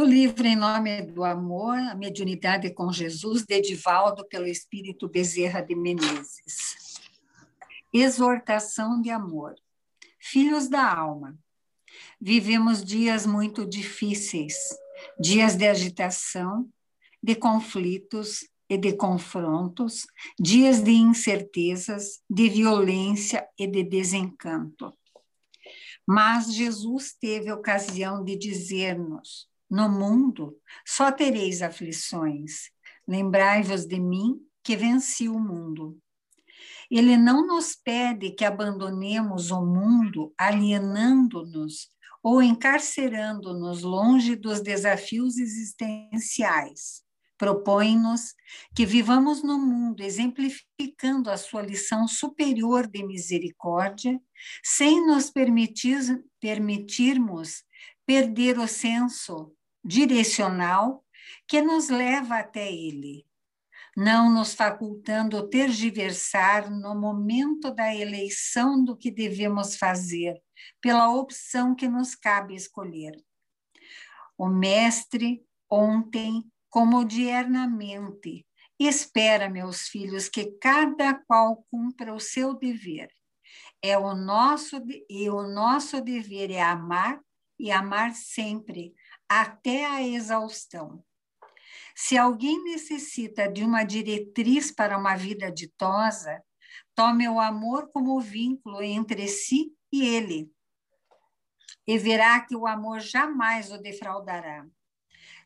Do livro Em Nome do Amor, a Mediunidade com Jesus, de Edivaldo, pelo Espírito Bezerra de Menezes. Exortação de amor. Filhos da alma, vivemos dias muito difíceis, dias de agitação, de conflitos e de confrontos, dias de incertezas, de violência e de desencanto. Mas Jesus teve ocasião de dizer-nos: no mundo só tereis aflições. Lembrai-vos de mim, que venci o mundo. Ele não nos pede que abandonemos o mundo alienando-nos ou encarcerando-nos longe dos desafios existenciais. Propõe-nos que vivamos no mundo exemplificando a sua lição superior de misericórdia, sem nos permitir, permitirmos perder o senso direcional que nos leva até ele, não nos facultando tergiversar no momento da eleição do que devemos fazer, pela opção que nos cabe escolher. O Mestre, ontem, como diernamente, espera, meus filhos, que cada qual cumpra o seu dever. É o nosso e o nosso dever é amar e amar sempre, até a exaustão. Se alguém necessita de uma diretriz para uma vida ditosa, tome o amor como vínculo entre si e ele, e verá que o amor jamais o defraudará.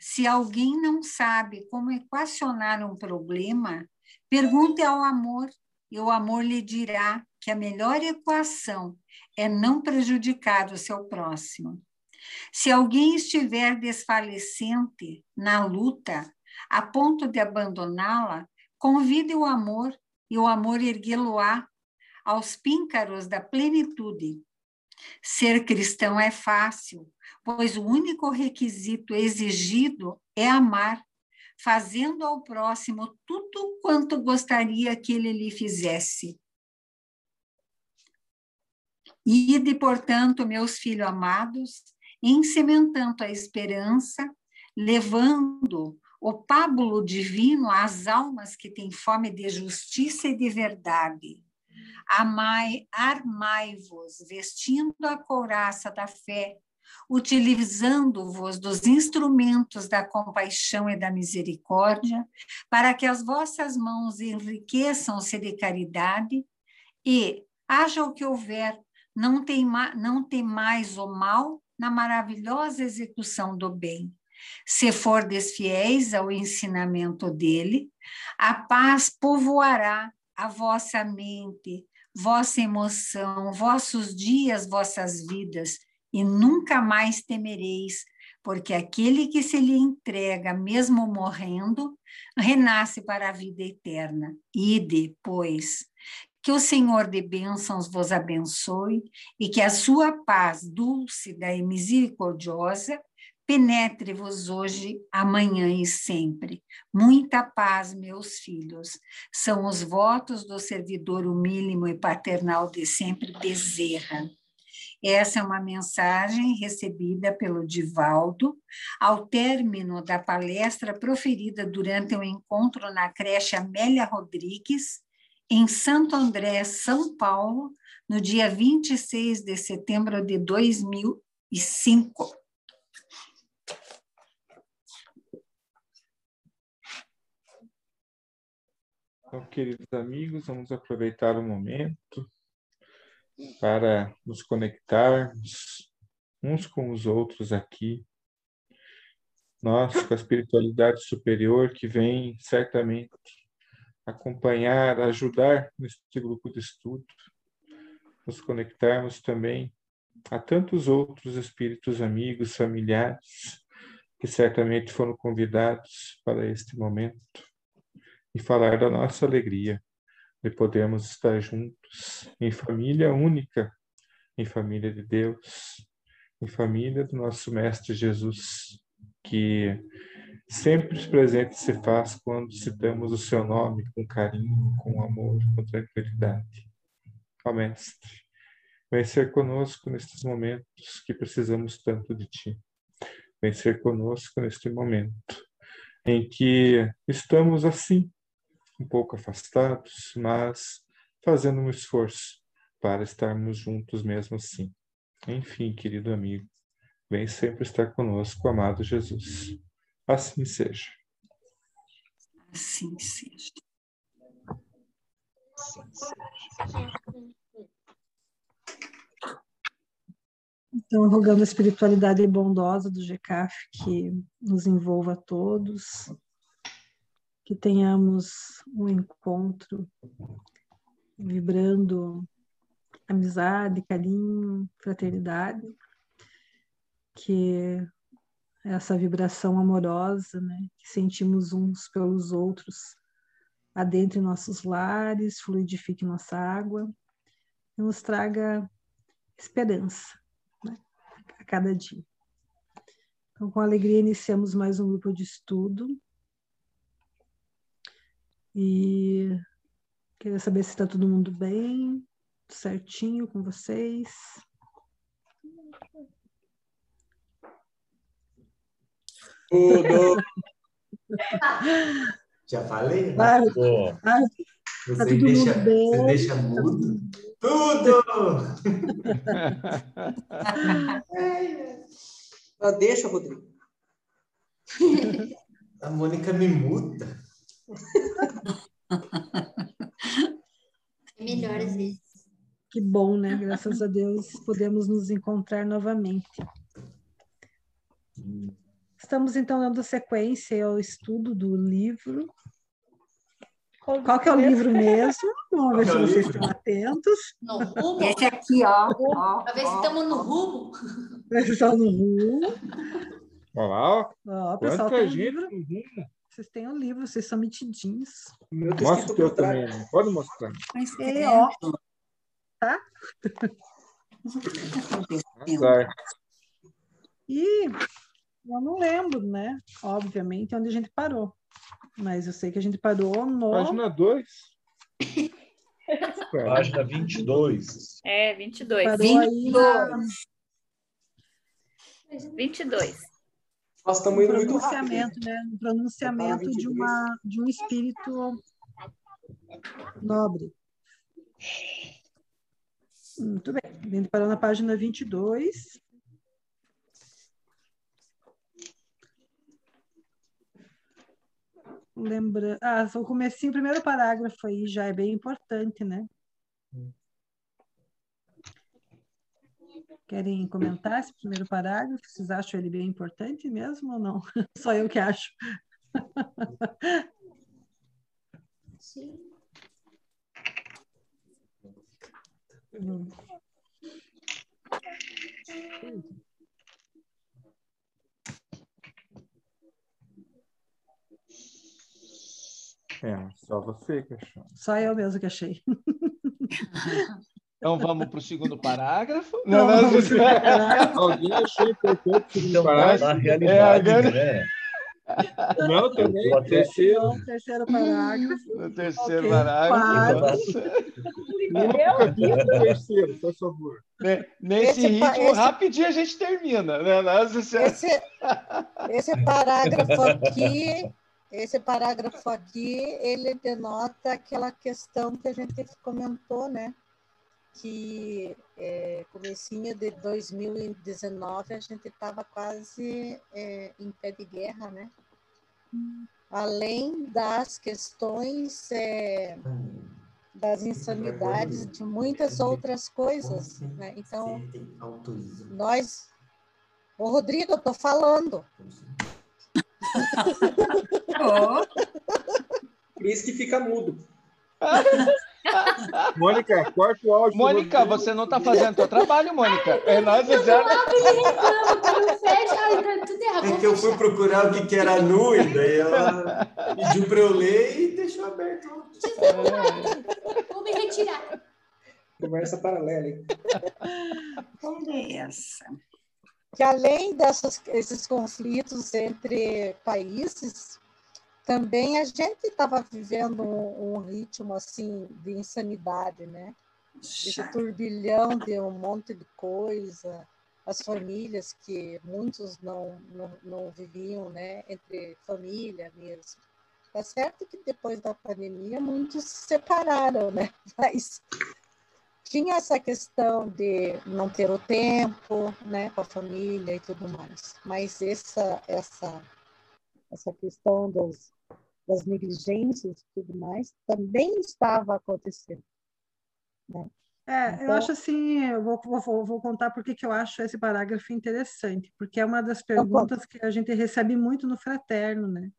Se alguém não sabe como equacionar um problema, pergunte ao amor e o amor lhe dirá que a melhor equação é não prejudicar o seu próximo. Se alguém estiver desfalecente na luta, a ponto de abandoná-la, convide o amor e o amor erguê-lo-á aos píncaros da plenitude. Ser cristão é fácil, pois o único requisito exigido é amar, fazendo ao próximo tudo quanto gostaria que ele lhe fizesse. Ide, portanto, meus filhos amados, ensementando a esperança, levando o pábulo divino às almas que têm fome de justiça e de verdade. Armai-vos, vestindo a couraça da fé, utilizando-vos dos instrumentos da compaixão e da misericórdia, para que as vossas mãos enriqueçam-se de caridade e, haja o que houver, não, tem, não temais o mal, na maravilhosa execução do bem. Se for desfiéis ao ensinamento dele, a paz povoará a vossa mente, vossa emoção, vossos dias, vossas vidas, e nunca mais temereis, porque aquele que se lhe entrega, mesmo morrendo, renasce para a vida eterna. Ide, pois, que o Senhor de bênçãos vos abençoe e que a sua paz dúlcida e misericordiosa penetre-vos hoje, amanhã e sempre. Muita paz, meus filhos. São os votos do servidor humílimo e paternal de sempre Bezerra. Essa é uma mensagem recebida pelo Divaldo ao término da palestra proferida durante o um encontro na creche Amélia Rodrigues, em Santo André, São Paulo, no dia 26 de setembro de 2005. Então, queridos amigos, vamos aproveitar o momento para nos conectarmos uns com os outros aqui. Nós, com a espiritualidade superior que vem certamente acompanhar, ajudar neste grupo de estudo, nos conectarmos também a tantos outros espíritos amigos, familiares, que certamente foram convidados para este momento e falar da nossa alegria de podermos estar juntos em família única, em família de Deus, em família do nosso Mestre Jesus, que sempre presente se faz quando citamos o seu nome com carinho, com amor, com tranquilidade. Ó Mestre, vem ser conosco nestes momentos que precisamos tanto de Ti. vem ser conosco neste momento em que estamos assim, um pouco afastados, mas fazendo um esforço para estarmos juntos mesmo assim. Enfim, querido amigo, vem sempre estar conosco, amado Jesus. Assim seja. Assim seja. Então, rogando a espiritualidade bondosa do GCAF que nos envolva a todos, que tenhamos um encontro vibrando amizade, carinho, fraternidade, que essa vibração amorosa, né, que sentimos uns pelos outros, adentre nossos lares, fluidifique nossa água e nos traga esperança a cada dia. Então, com alegria, iniciamos mais um grupo de estudo. E queria saber se está todo mundo bem, certinho com vocês. Tudo! Já falei? Né? Você, tá deixa, você deixa mudo? Tudo! ah, deixa, Rodrigo. A Mônica me muda. É melhor às vezes. Que bom, né? Graças a Deus podemos nos encontrar novamente. Estamos então dando sequência ao estudo do livro qual que é o livro mesmo? Vamos ver é se vocês estão atentos. No rumo. Esse aqui, ó. ó Para ver se estamos no rumo. Estão no rumo. Olha lá, ó. ó pessoal, tem livro. Vocês têm o um livro, vocês são metidinhos. Mostra o teu também, né? pode mostrar. É, ó. Tá? E eu não lembro, né? Obviamente, onde a gente parou. Mas eu sei que a gente parou no. Página 2. Página 22. É, 22. Parou 22. Na... 22. Nós estamos indo muito pronunciamento, né? Um pronunciamento de, uma, de um espírito nobre. Muito bem. A gente parou na página 22. Lembra. Ah, o comecinho, o primeiro parágrafo aí já é bem importante, né? Querem comentar esse primeiro parágrafo? Vocês acham ele bem importante mesmo ou não? Só eu que acho. Sim. É, só você que achou. Só eu mesmo que achei. Então vamos para o segundo parágrafo. Não, não, não, Alguém achou importante o segundo então, parágrafo? Na realidade, é, né? Não, também. No terceiro. No terceiro parágrafo. No terceiro okay. parágrafo. Primeiro terceiro, por favor. Nesse esse, ritmo, esse, rapidinho a gente termina. Né? Esse, esse parágrafo aqui esse parágrafo aqui, ele denota aquela questão que a gente comentou, né? Que é, comecinho de 2019 a gente estava quase é, em pé de guerra, né? Além das questões é, das insanidades, de muitas outras coisas, né? Então, nós... Ô, Rodrigo, eu estou falando. Oh. Por isso que fica mudo. Mônica, corta o áudio. Mônica, você não está fazendo seu trabalho, Mônica. É nós já. É que eu fui procurar o que, era nu, e daí ela pediu para eu ler e deixou aberto. Vou me retirar. Conversa paralela, hein? Conversa que além desses conflitos entre países, também a gente estava vivendo um, um, ritmo assim de insanidade, né? Esse turbilhão de um monte de coisa, as famílias que muitos não, não, não viviam né, entre família mesmo. Tá certo que depois da pandemia muitos se separaram, né? Mas tinha essa questão de não ter o tempo, né, com a família e tudo mais. Mas essa essa essa questão das, das negligências e tudo mais também estava acontecendo. Né? É, eu Então- acho assim, eu vou, vou, vou contar porque que eu acho esse parágrafo interessante, porque é uma das perguntas que a gente recebe muito no fraterno, né?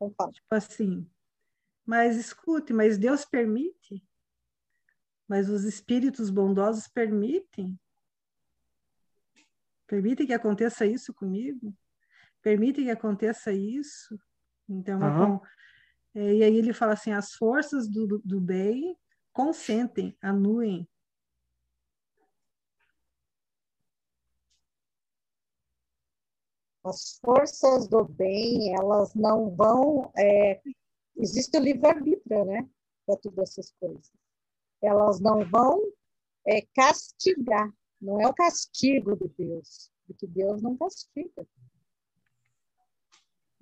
Então. Tipo assim, mas escute, mas Deus permite? Mas os espíritos bondosos permitem? Permitem que aconteça isso comigo? Permitem que aconteça isso? Então, con- é, e aí ele fala assim, as forças do, do bem consentem, anuem. As forças do bem, elas não vão. é, existe o livre-arbítrio, né? Para todas essas coisas. Elas não vão é, castigar. Não é o castigo de Deus, porque Deus não castiga.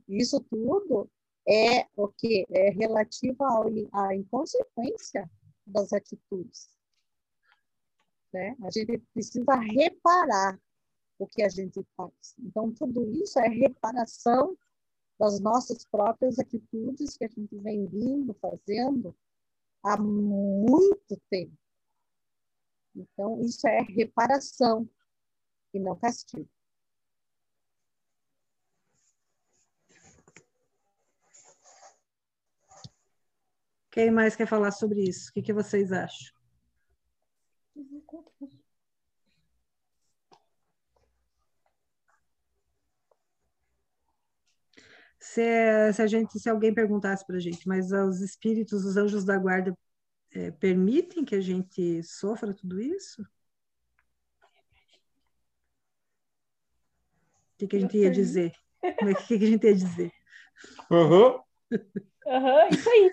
Isso tudo é o que é relativo ao- à inconsequência das atitudes. Né? A gente precisa reparar o que a gente faz. Então, tudo isso é reparação das nossas próprias atitudes que a gente vem vindo fazendo há muito tempo. Então, isso é reparação e não castigo. Quem mais quer falar sobre isso? O que, que vocês acham? Se, se a gente, se alguém perguntasse para a gente, mas os espíritos, os anjos da guarda eh, permitem que a gente sofra tudo isso? O que, que a gente ia dizer? Como é que, que a gente ia dizer? Aham. Aham, isso aí.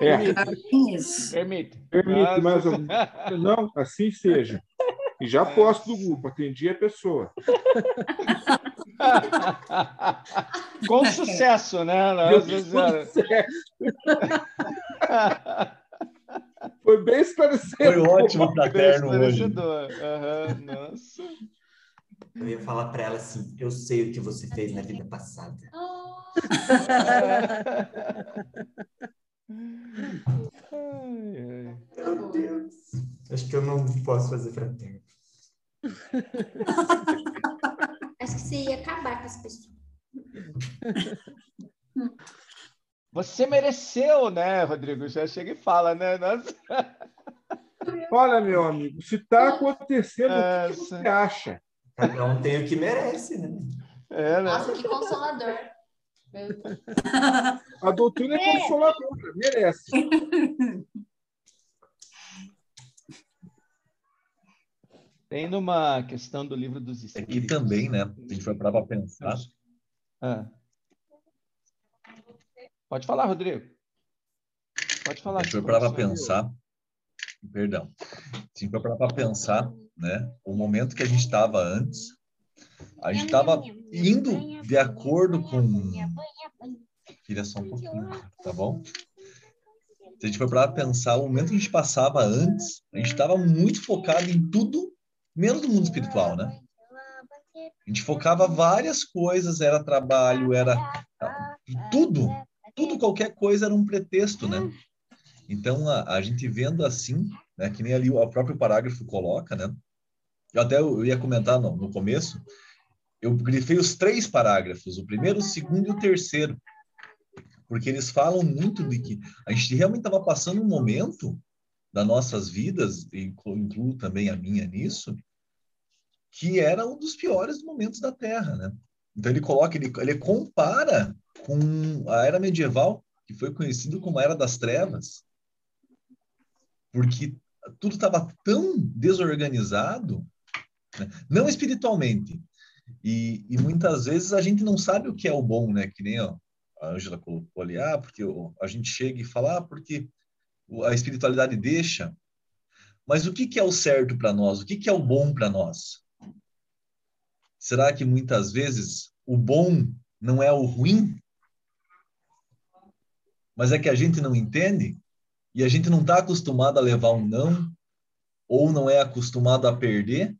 É, Isso. Permite. permite, mas Mas- não, assim seja. E já posto do grupo, atendi a pessoa. Com sucesso, né? Nossa Senhora. Foi bem esclarecedor. Foi ótimo fraterno hoje. Aham, Nossa. Eu ia falar para ela assim: eu sei o que você fez na vida passada. Ai, ai. Meu Deus. Acho que eu não posso fazer fraterno. Acho que você ia acabar com as pessoas. Você mereceu, né, Rodrigo? Já chega e fala, né? Nossa. Olha, meu amigo, se está acontecendo, o que que Essa. você acha? Cada um tem o que merece, né? É, né? Nossa, que consolador. A doutrina é consoladora, merece. Tem numa questão do livro dos Aqui Espíritos. também, né? A gente foi para pensar. Ah. Pode falar, Rodrigo. Pode falar. A gente foi para pensar. Perdão. A gente foi para pensar, né? O momento que a gente estava antes, a gente estava indo de acordo com. Filha, só um pouquinho, tá bom? Se a gente for para pensar, o momento que a gente passava antes, a gente estava muito focado em tudo, menos no mundo espiritual, né? A gente focava várias coisas, era trabalho, era tudo, tudo, qualquer coisa era um pretexto, né? Então, a, a gente vendo assim, né, que nem ali o próprio parágrafo coloca, né? Eu até eu ia comentar no, no começo, eu grifei os três parágrafos, o primeiro, o segundo e o terceiro, porque eles falam muito de que a gente realmente estava passando um momento das nossas vidas, e inclu- incluo também a minha nisso, que era um dos piores momentos da Terra, né? Então ele coloca, ele, ele compara com a era medieval, que foi conhecido como a Era das Trevas, porque tudo estava tão desorganizado, né? não espiritualmente, e, e muitas vezes a gente não sabe o que é o bom, né? Que nem ó, a Ângela colocou ali, ah, porque a gente chega e fala, ah, porque a espiritualidade deixa, mas o que, que é o certo para nós? O que, que é o bom para nós? Será que muitas vezes o bom não é o ruim? Mas é que a gente não entende e a gente não está acostumado a levar um não ou não é acostumado a perder.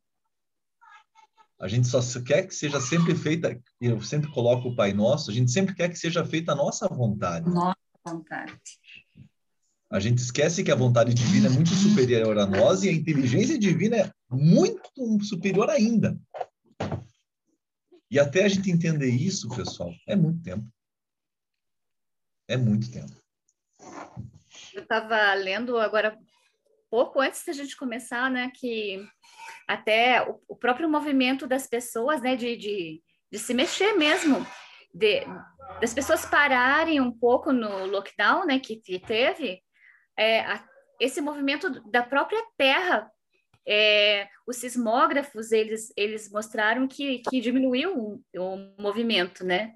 A gente só quer que seja sempre feita, eu sempre coloco o Pai Nosso, a gente sempre quer que seja feita a nossa vontade. Nossa vontade. A gente esquece que a vontade divina é muito superior a nós e a inteligência divina é muito superior ainda. E até a gente entender isso, pessoal, é muito tempo. É muito tempo. Eu estava lendo agora, pouco antes da gente começar, né, que até o, o próprio movimento das pessoas, né, de, de, de se mexer mesmo, de, das pessoas pararem um pouco no lockdown, né, que, que teve, é, a, esse movimento da própria Terra é, os sismógrafos eles, eles mostraram que, que diminuiu o, o, movimento, né?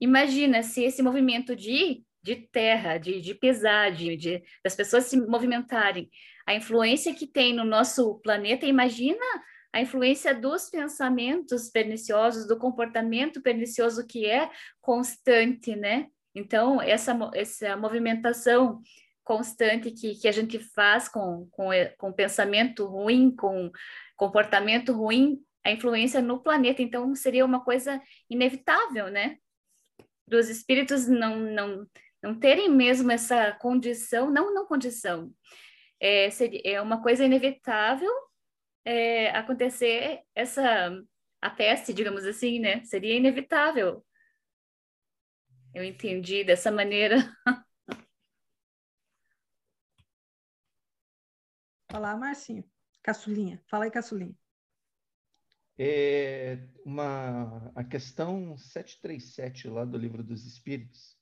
Imagina se esse movimento de, de terra, de, de pesar, de, de, das pessoas se movimentarem, a influência que tem no nosso planeta, imagina a influência dos pensamentos perniciosos, do comportamento pernicioso que é constante, né? Então, essa, essa movimentação constante que, que a gente faz com, com, com pensamento ruim, com comportamento ruim, a influência no planeta. Então, seria uma coisa inevitável, né? Dos espíritos não, não, não terem mesmo essa condição, não, não condição, é, seria, é uma coisa inevitável é, acontecer essa, a peste, digamos assim, né? Seria inevitável. Eu entendi dessa maneira. Falar, Marcinho. Caçulinha. Fala aí, Caçulinha. É uma, a questão 737 lá do Livro dos Espíritos,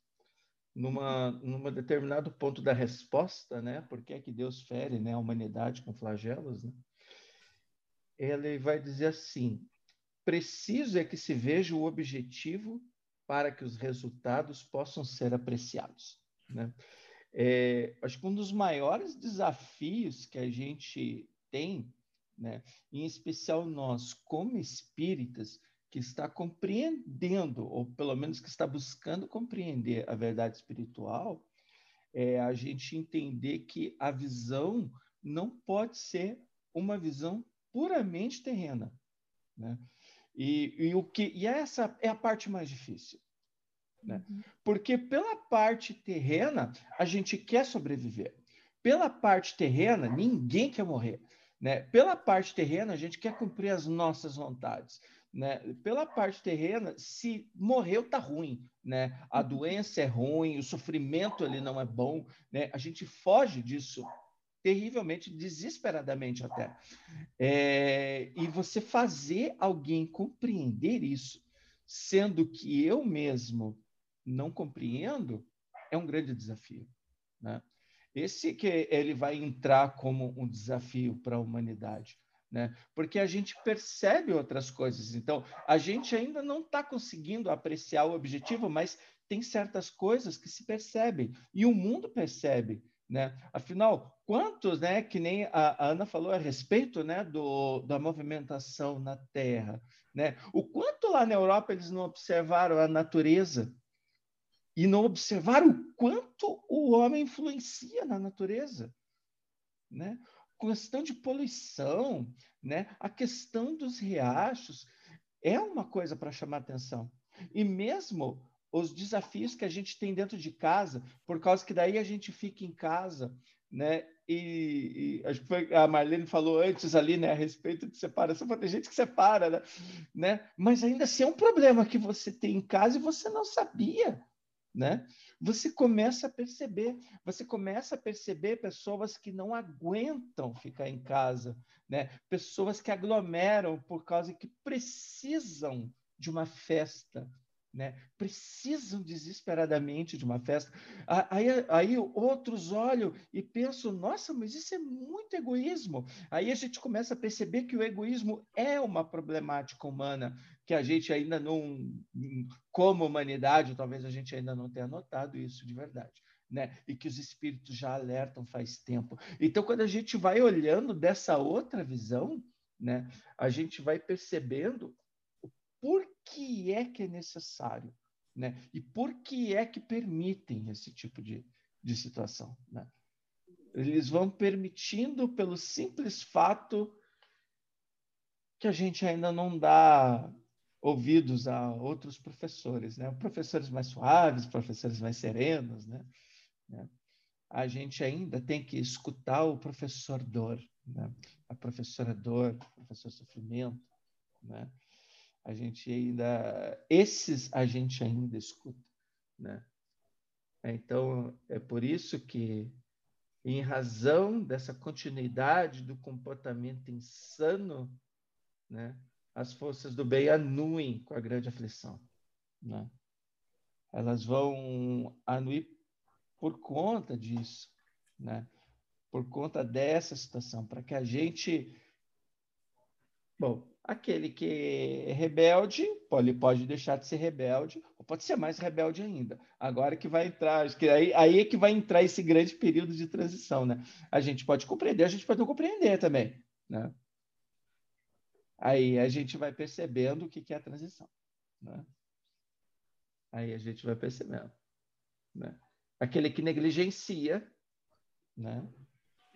numa, numa determinado ponto da resposta, né? Por que é que Deus fere né, a humanidade com flagelos, né? Ele vai dizer assim: preciso é que se veja o objetivo para que os resultados possam ser apreciados, né? É, acho que um dos maiores desafios que a gente tem, né, em especial nós, como espíritas, que está compreendendo, ou pelo menos que está buscando compreender a verdade espiritual, é a gente entender que a visão não pode ser uma visão puramente terrena. Né? E, e, o que, e essa é a parte mais difícil. Né? Uhum. Porque pela parte terrena, a gente quer sobreviver. Pela parte terrena, ninguém quer morrer. Né? Pela parte terrena, a gente quer cumprir as nossas vontades. Né? Pela parte terrena, se morreu, tá ruim. Né? A uhum. doença é ruim, o sofrimento ali não é bom. Né? A gente foge disso terrivelmente, desesperadamente até. É, e você fazer alguém compreender isso, sendo que eu mesmo não compreendo, é um grande desafio. Né? Esse que ele vai entrar como um desafio para a humanidade. Né? Porque a gente percebe outras coisas. Então, a gente ainda não está conseguindo apreciar o objetivo, mas tem certas coisas que se percebem e o mundo percebe. Né? Afinal, quantos, né, que nem a Ana falou a respeito né, do, da movimentação na Terra, né? o quanto lá na Europa eles não observaram a natureza e não observar o quanto o homem influencia na natureza, né? A questão de poluição, né? A questão dos riachos é uma coisa para chamar atenção. E mesmo os desafios que a gente tem dentro de casa, por causa que daí a gente fica em casa, né? E, e acho que foi, a Marlene falou antes ali, né, a respeito de separação, tem gente que separa, né? né? Mas ainda assim é um problema que você tem em casa e você não sabia né? Você começa a perceber, você começa a perceber pessoas que não aguentam ficar em casa, né? Pessoas que aglomeram por causa que precisam de uma festa, né? Precisam desesperadamente de uma festa. Aí, aí outros olham e pensam: nossa, mas isso é muito egoísmo. Aí a gente começa a perceber que o egoísmo é uma problemática humana que a gente ainda não, como humanidade, talvez a gente ainda não tenha notado isso de verdade. Né? E que os espíritos já alertam faz tempo. Então, quando a gente vai olhando dessa outra visão, né, a gente vai percebendo por que é que é necessário, né? E por que é que permitem esse tipo de, de situação, né? Eles vão permitindo pelo simples fato que a gente ainda não dá ouvidos a outros professores, né? Professores mais suaves, professores mais serenos, né? né? A gente ainda tem que escutar o professor dor, né? A professora dor, o professor sofrimento, né? A gente ainda esses a gente ainda escuta, né? Então é por isso que em razão dessa continuidade do comportamento insano né? As forças do bem anuem com a grande aflição, né? Elas vão anuir por conta disso, né? Por conta dessa situação, para que a gente, bom, aquele que é rebelde, pode, pode deixar de ser rebelde, ou pode ser mais rebelde ainda. Agora que vai entrar, que aí, aí é que vai entrar esse grande período de transição, né? A gente pode compreender, a gente pode não compreender também, né? Aí a gente vai percebendo o que é a transição. Né? Aí a gente vai percebendo. Né? Aquele que negligencia, né?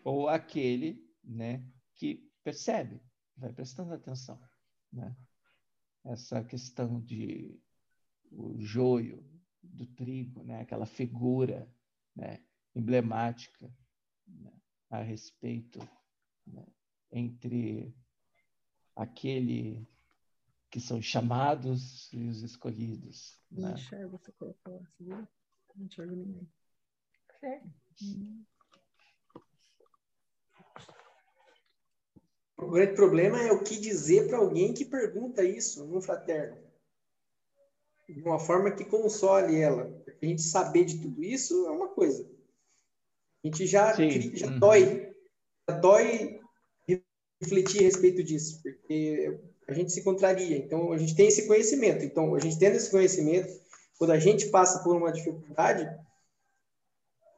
ou aquele né, que percebe, vai prestando atenção. Né? Essa questão de o joio do trigo, né? aquela figura né? emblemática né? a respeito né? entre aquele que são chamados e os escolhidos. Não né? enxergo, você colocou assim, não enxergo ninguém. Certo. O grande problema é o que dizer para alguém que pergunta isso no fraterno. De uma forma que console ela. A gente saber de tudo isso é uma coisa. A gente já, já uhum. dói. Já dói refletir a respeito disso, porque a gente se contraria. Então, a gente tem esse conhecimento. Então, a gente tendo esse conhecimento, quando a gente passa por uma dificuldade,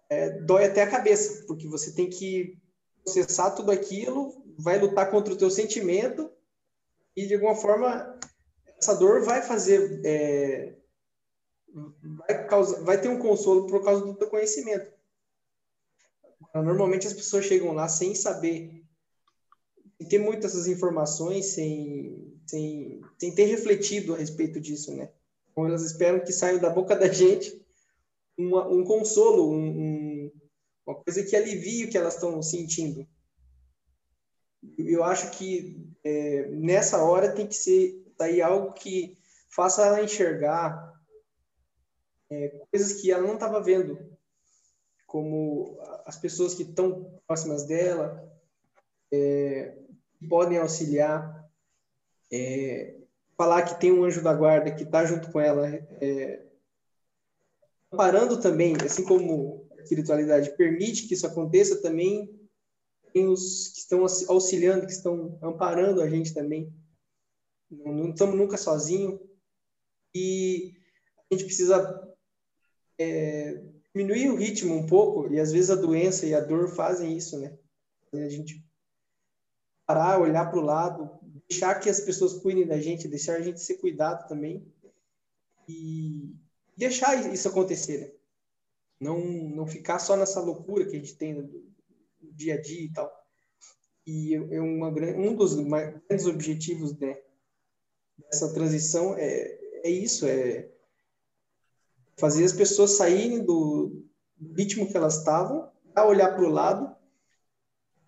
é, dói até a cabeça, porque você tem que processar tudo aquilo, vai lutar contra o teu sentimento e, de alguma forma, essa dor vai fazer... É, vai, causar, vai ter um consolo por causa do teu conhecimento. Normalmente, as pessoas chegam lá sem saber sem ter muitas essas informações, sem, sem, sem ter refletido a respeito disso, né? Então, elas esperam que saia da boca da gente uma, um consolo, um, um, uma coisa que alivie o que elas estão sentindo. Eu acho que é, nessa hora tem que ser sair algo que faça ela enxergar é, coisas que ela não estava vendo, como as pessoas que estão próximas dela, é, podem auxiliar, é, falar que tem um anjo da guarda que está junto com ela, é, amparando também, assim como a espiritualidade permite que isso aconteça, também tem os que estão auxiliando, que estão amparando a gente também. Não, não estamos nunca sozinhos. E a gente precisa é, diminuir o ritmo um pouco, e às vezes a doença e a dor fazem isso, né? A gente parar, olhar para o lado, deixar que as pessoas cuidem da gente, deixar a gente ser cuidado também e deixar isso acontecer, né? Não, não ficar só nessa loucura que a gente tem dia a dia e tal. E é uma, um dos grandes objetivos né, dessa transição é, é isso, é fazer as pessoas saírem do ritmo que elas estavam, a olhar para o lado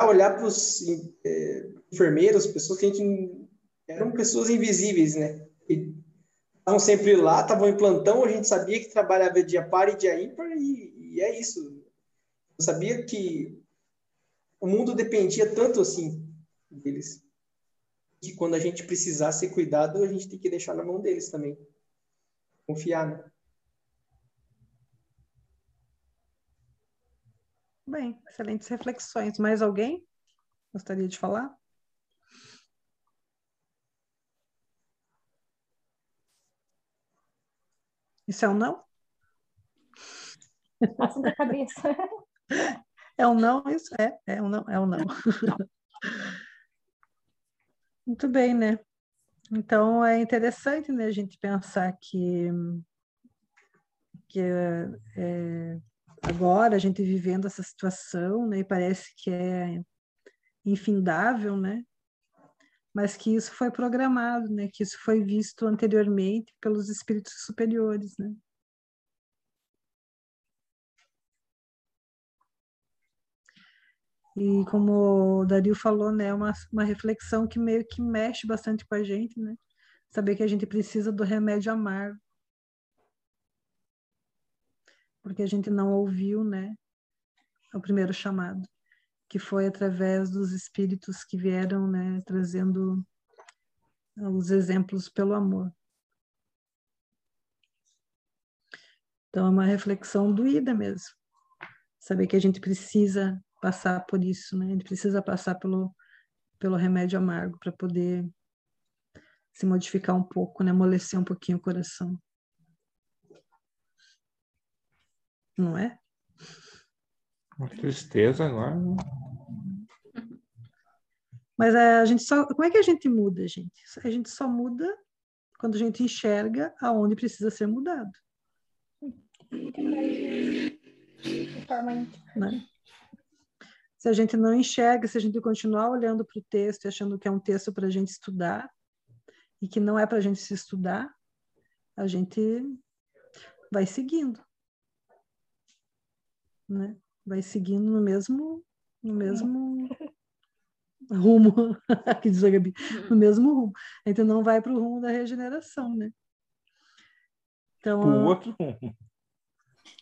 olhar para os é, enfermeiros, pessoas que a gente eram pessoas invisíveis, né? E estavam sempre lá, estavam em plantão, a gente sabia que trabalhava dia par e dia ímpar e, e é isso. Eu sabia que o mundo dependia tanto assim deles que quando a gente precisar ser cuidado, a gente tem que deixar na mão deles também. Confiar, né? Bem, excelentes reflexões. Mais alguém gostaria de falar? Isso é um não? Passa da cabeça. É um não, isso é, é um não, é um não. Muito bem, né? Então é interessante né, a gente pensar que, que é, agora a gente vivendo essa situação, né, e parece que é infindável, né? Mas que isso foi programado, né? Que isso foi visto anteriormente pelos espíritos superiores, né? E como o Dario falou, né, é uma, uma reflexão que meio que mexe bastante com a gente, né? Saber que a gente precisa do remédio amargo. Porque a gente não ouviu, né, o primeiro chamado, que foi através dos espíritos que vieram, né, trazendo os exemplos pelo amor. Então é uma reflexão doída mesmo. Saber que a gente precisa passar por isso, né? Ele precisa passar pelo, pelo remédio amargo para poder se modificar um pouco, né? Amolecer um pouquinho o coração. Não é? Uma tristeza agora. Né? Mas a gente só. Como é que a gente muda, gente? A gente só muda quando a gente enxerga aonde precisa ser mudado. Né? Se a gente não enxerga, se a gente continuar olhando para o texto e achando que é um texto para a gente estudar e que não é para a gente se estudar, a gente vai seguindo, né? Vai seguindo no mesmo, no mesmo rumo, que diz a Gabi, no mesmo rumo. A gente não vai para o rumo da regeneração, né? Então, o outro rumo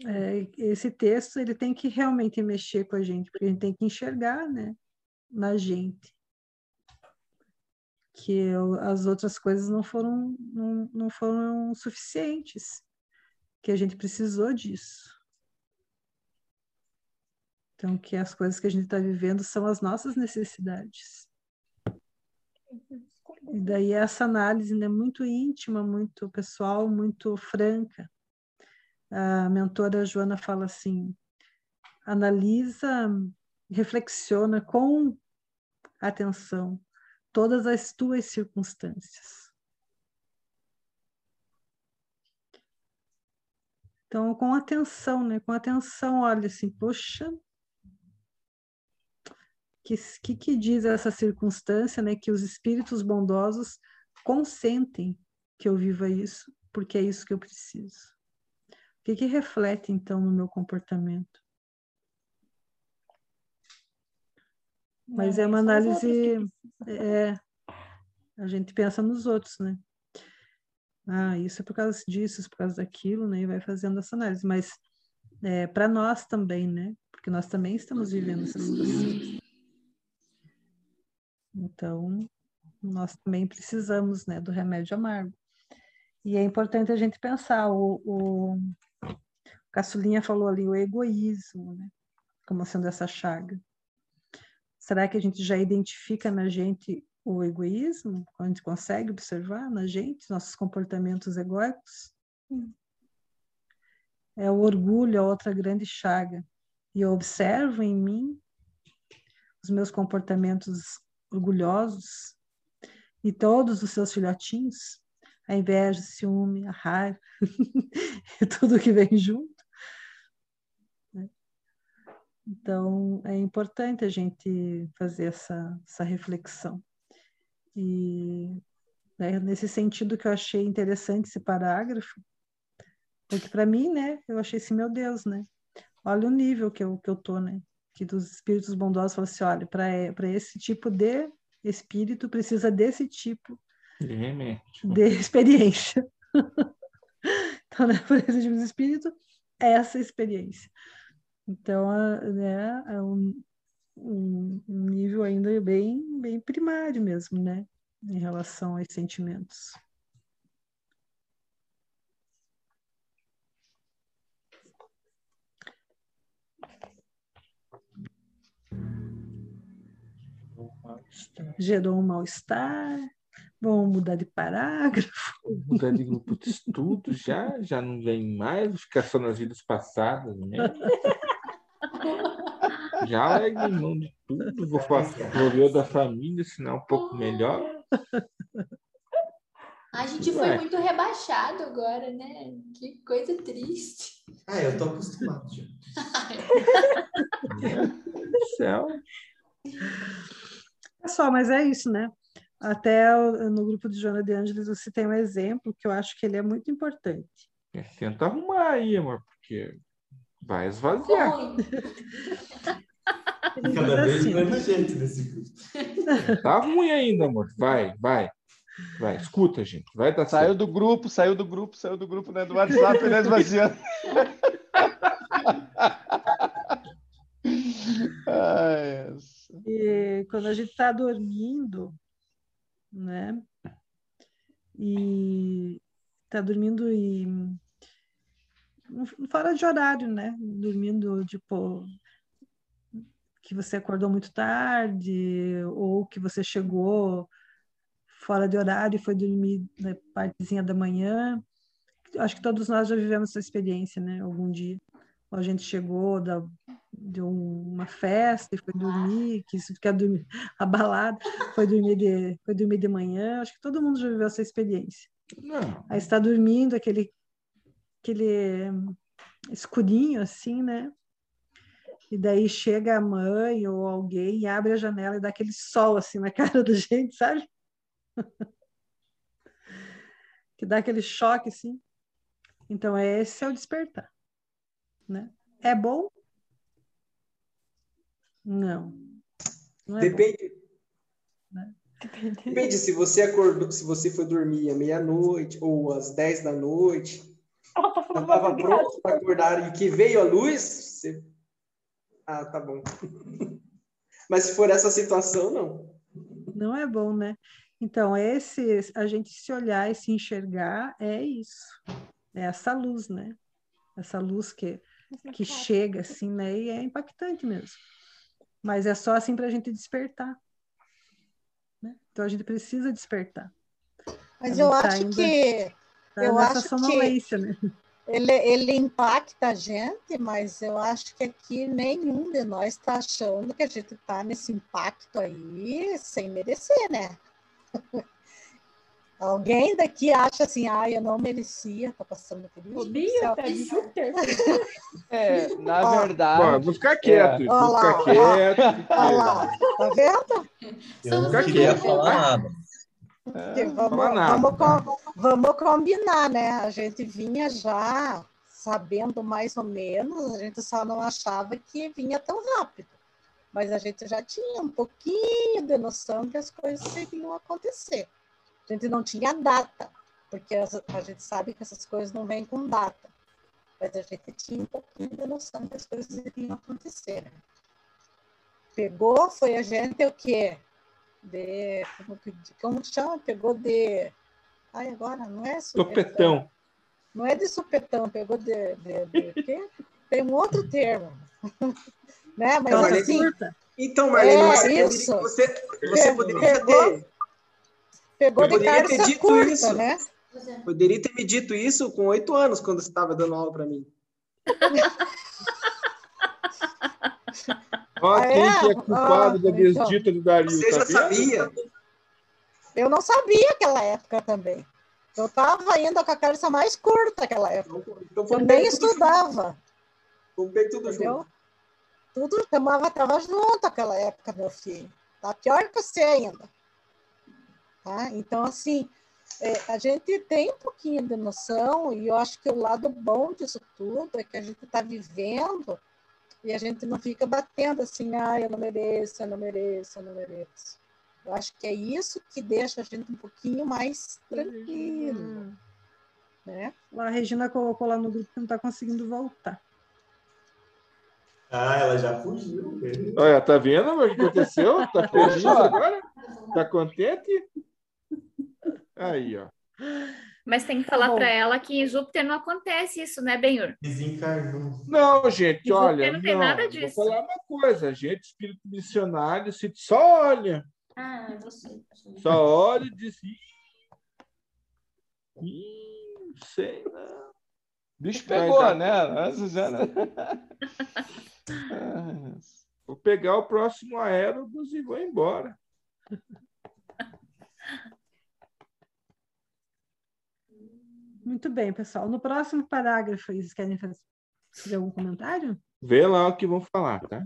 é, esse texto ele tem que realmente mexer com a gente, porque a gente tem que enxergar né, na gente que as outras coisas não foram, não, não foram suficientes, que a gente precisou disso. Então, que as coisas que a gente está vivendo são as nossas necessidades. E daí essa análise é né, muito íntima, muito pessoal, muito franca a mentora Joana fala assim: analisa, reflexiona com atenção todas as tuas circunstâncias. Então, com atenção, né? Com atenção, olha assim, poxa, que, que, que diz essa circunstância, né? Que os espíritos bondosos consentem que eu viva isso, porque é isso que eu preciso. O que, que reflete, então, no meu comportamento? Mas é, uma análise. É, a gente pensa nos outros, né? Ah, isso é por causa disso, isso é por causa daquilo, né? E vai fazendo essa análise. Mas é, para nós também, né? Porque nós também estamos vivendo essa situação. Então, nós também precisamos, né, do remédio amargo. E é importante a gente pensar o, o Caçulinha falou ali o egoísmo, né? como sendo essa chaga. Será que a gente já identifica na gente o egoísmo? A gente consegue observar na gente nossos comportamentos egóicos? É o orgulho, a outra grande chaga. E eu observo em mim os meus comportamentos orgulhosos e todos os seus filhotinhos, a inveja, o ciúme, a raiva, e tudo que vem junto. Então, é importante a gente fazer essa, essa reflexão. E né, nesse sentido que eu achei interessante esse parágrafo, porque para mim, né, eu achei assim, meu Deus, né? Olha o nível que eu, que eu tô, né? Que dos espíritos bondosos falam assim, olha, para esse tipo de espírito precisa desse tipo de, de experiência. então, né, para esse tipo de espírito, essa experiência. Então, né, é um, um, nível ainda bem, bem primário mesmo, né, em relação aos sentimentos. Gerou um mal-estar. Vamos mudar de parágrafo. Mudar de grupo de estudo já, já não vem mais, ficar só nas vidas passadas, né? Já mão de tudo, vou fazer o da família, senão é um pouco melhor. A gente foi muito rebaixado agora, né? Que coisa triste. Ah, eu tô acostumado já. Céu. Pessoal, mas é isso, né? Até no grupo de Joana de Ângeles você tem um exemplo que eu acho que ele é muito importante. É, tenta arrumar aí, amor, porque vai esvaziar. Cada vez assim, menos gente nesse grupo. Tá ruim ainda, amor. Vai, vai. Vai, escuta, gente. Vai dar Saiu do grupo, saiu do grupo, saiu do grupo né, do WhatsApp, né, esvaziando. Ai, e quando a gente está dormindo, né? E está dormindo e fora de horário, né? Dormindo tipo que você acordou muito tarde ou que você chegou fora de horário e foi dormir na partezinha da manhã. Acho que todos nós já vivemos essa experiência, né? Algum dia. Ou a gente chegou da, de uma festa e foi dormir, quis ficar dormir, abalado, foi dormir, de, foi dormir de manhã. Acho que todo mundo já viveu essa experiência. Não. Aí está dormindo, aquele, aquele escurinho assim, né? E daí chega a mãe ou alguém e abre a janela e dá aquele sol assim na cara da gente, sabe? que dá aquele choque assim. Então, esse é o despertar. Né? É bom? Não. não é Depende. Né? Depende se você acordou, se você foi dormir à meia-noite ou às 10 da noite. Estava pronto para acordar e que veio a luz, você... Ah, tá bom. Mas se for essa situação, não. Não é bom, né? Então, esse, a gente se olhar e se enxergar é isso. É essa luz, né? Essa luz que, que chega assim, né? E é impactante mesmo. Mas é só assim para a gente despertar. Né? Então, a gente precisa despertar. Mas eu tá acho que... Tá eu acho que... né? Ele, ele impacta a gente, mas eu acho que aqui nenhum de nós está achando que a gente está nesse impacto aí sem merecer, né? Alguém daqui acha assim, ah, eu não merecia, tá passando por isso. Sabia, tá de Júpiter. É, na verdade. Bom, vou ficar quieto, é. vou ficar quieto. Olha lá, tá vendo? Eu não queria falar nada. É, vamos, vamos, vamos combinar, né? A gente vinha já sabendo mais ou menos, a gente só não achava que vinha tão rápido mas a gente já tinha um pouquinho de noção que as coisas iriam acontecer. A gente não tinha data, porque a gente sabe que essas coisas não vêm com data, mas a gente tinha um pouquinho de noção que as coisas iriam acontecer. Pegou, foi a gente o quê? De, como, como chama? Pegou de... Ai, agora, não é supetão. Não é de supetão, pegou de, de, de quê? Tem um outro termo. Né? Mas então, assim. Então, Marlene, é, você, você, você poderia pegou, ter. Pegou de poderia ter dito curta, isso. né? Poderia ter me dito isso com oito anos, quando você estava dando aula para mim. Olha quem é, que é culpado ah, da desdita então, do Dario. Você tá já sabia? Eu não sabia aquela época também. Eu estava ainda com a cabeça mais curta naquela época. Então, eu nem estudava. Comprei tudo junto. Tudo tomava, estava junto naquela época, meu filho. Tá pior que você ainda. Tá? Então, assim, é, a gente tem um pouquinho de noção, e eu acho que o lado bom disso tudo é que a gente está vivendo e a gente não fica batendo assim, ah, eu não mereço, eu não mereço, eu não mereço. Eu acho que é isso que deixa a gente um pouquinho mais tranquilo. Né? A Regina colocou lá no grupo que não está conseguindo voltar. Ah, ela já fugiu. Olha, tá vendo o que aconteceu? Tá feliz agora? Tá contente? Aí, ó. Mas tem que falar tá para ela que em Júpiter não acontece isso, né, Benhur? Desencarnou. Não, gente, olha. Não tem não, nada disso. Vou falar uma coisa, gente, espírito missionário, se só olha. Ah, você. Só olha e diz. Ih, sei não. Bicho pegou, né? Suzana. Vou pegar o próximo aérobus e vou embora. Muito bem, pessoal. No próximo parágrafo, vocês querem fazer algum comentário? Vê lá o que vão falar, tá?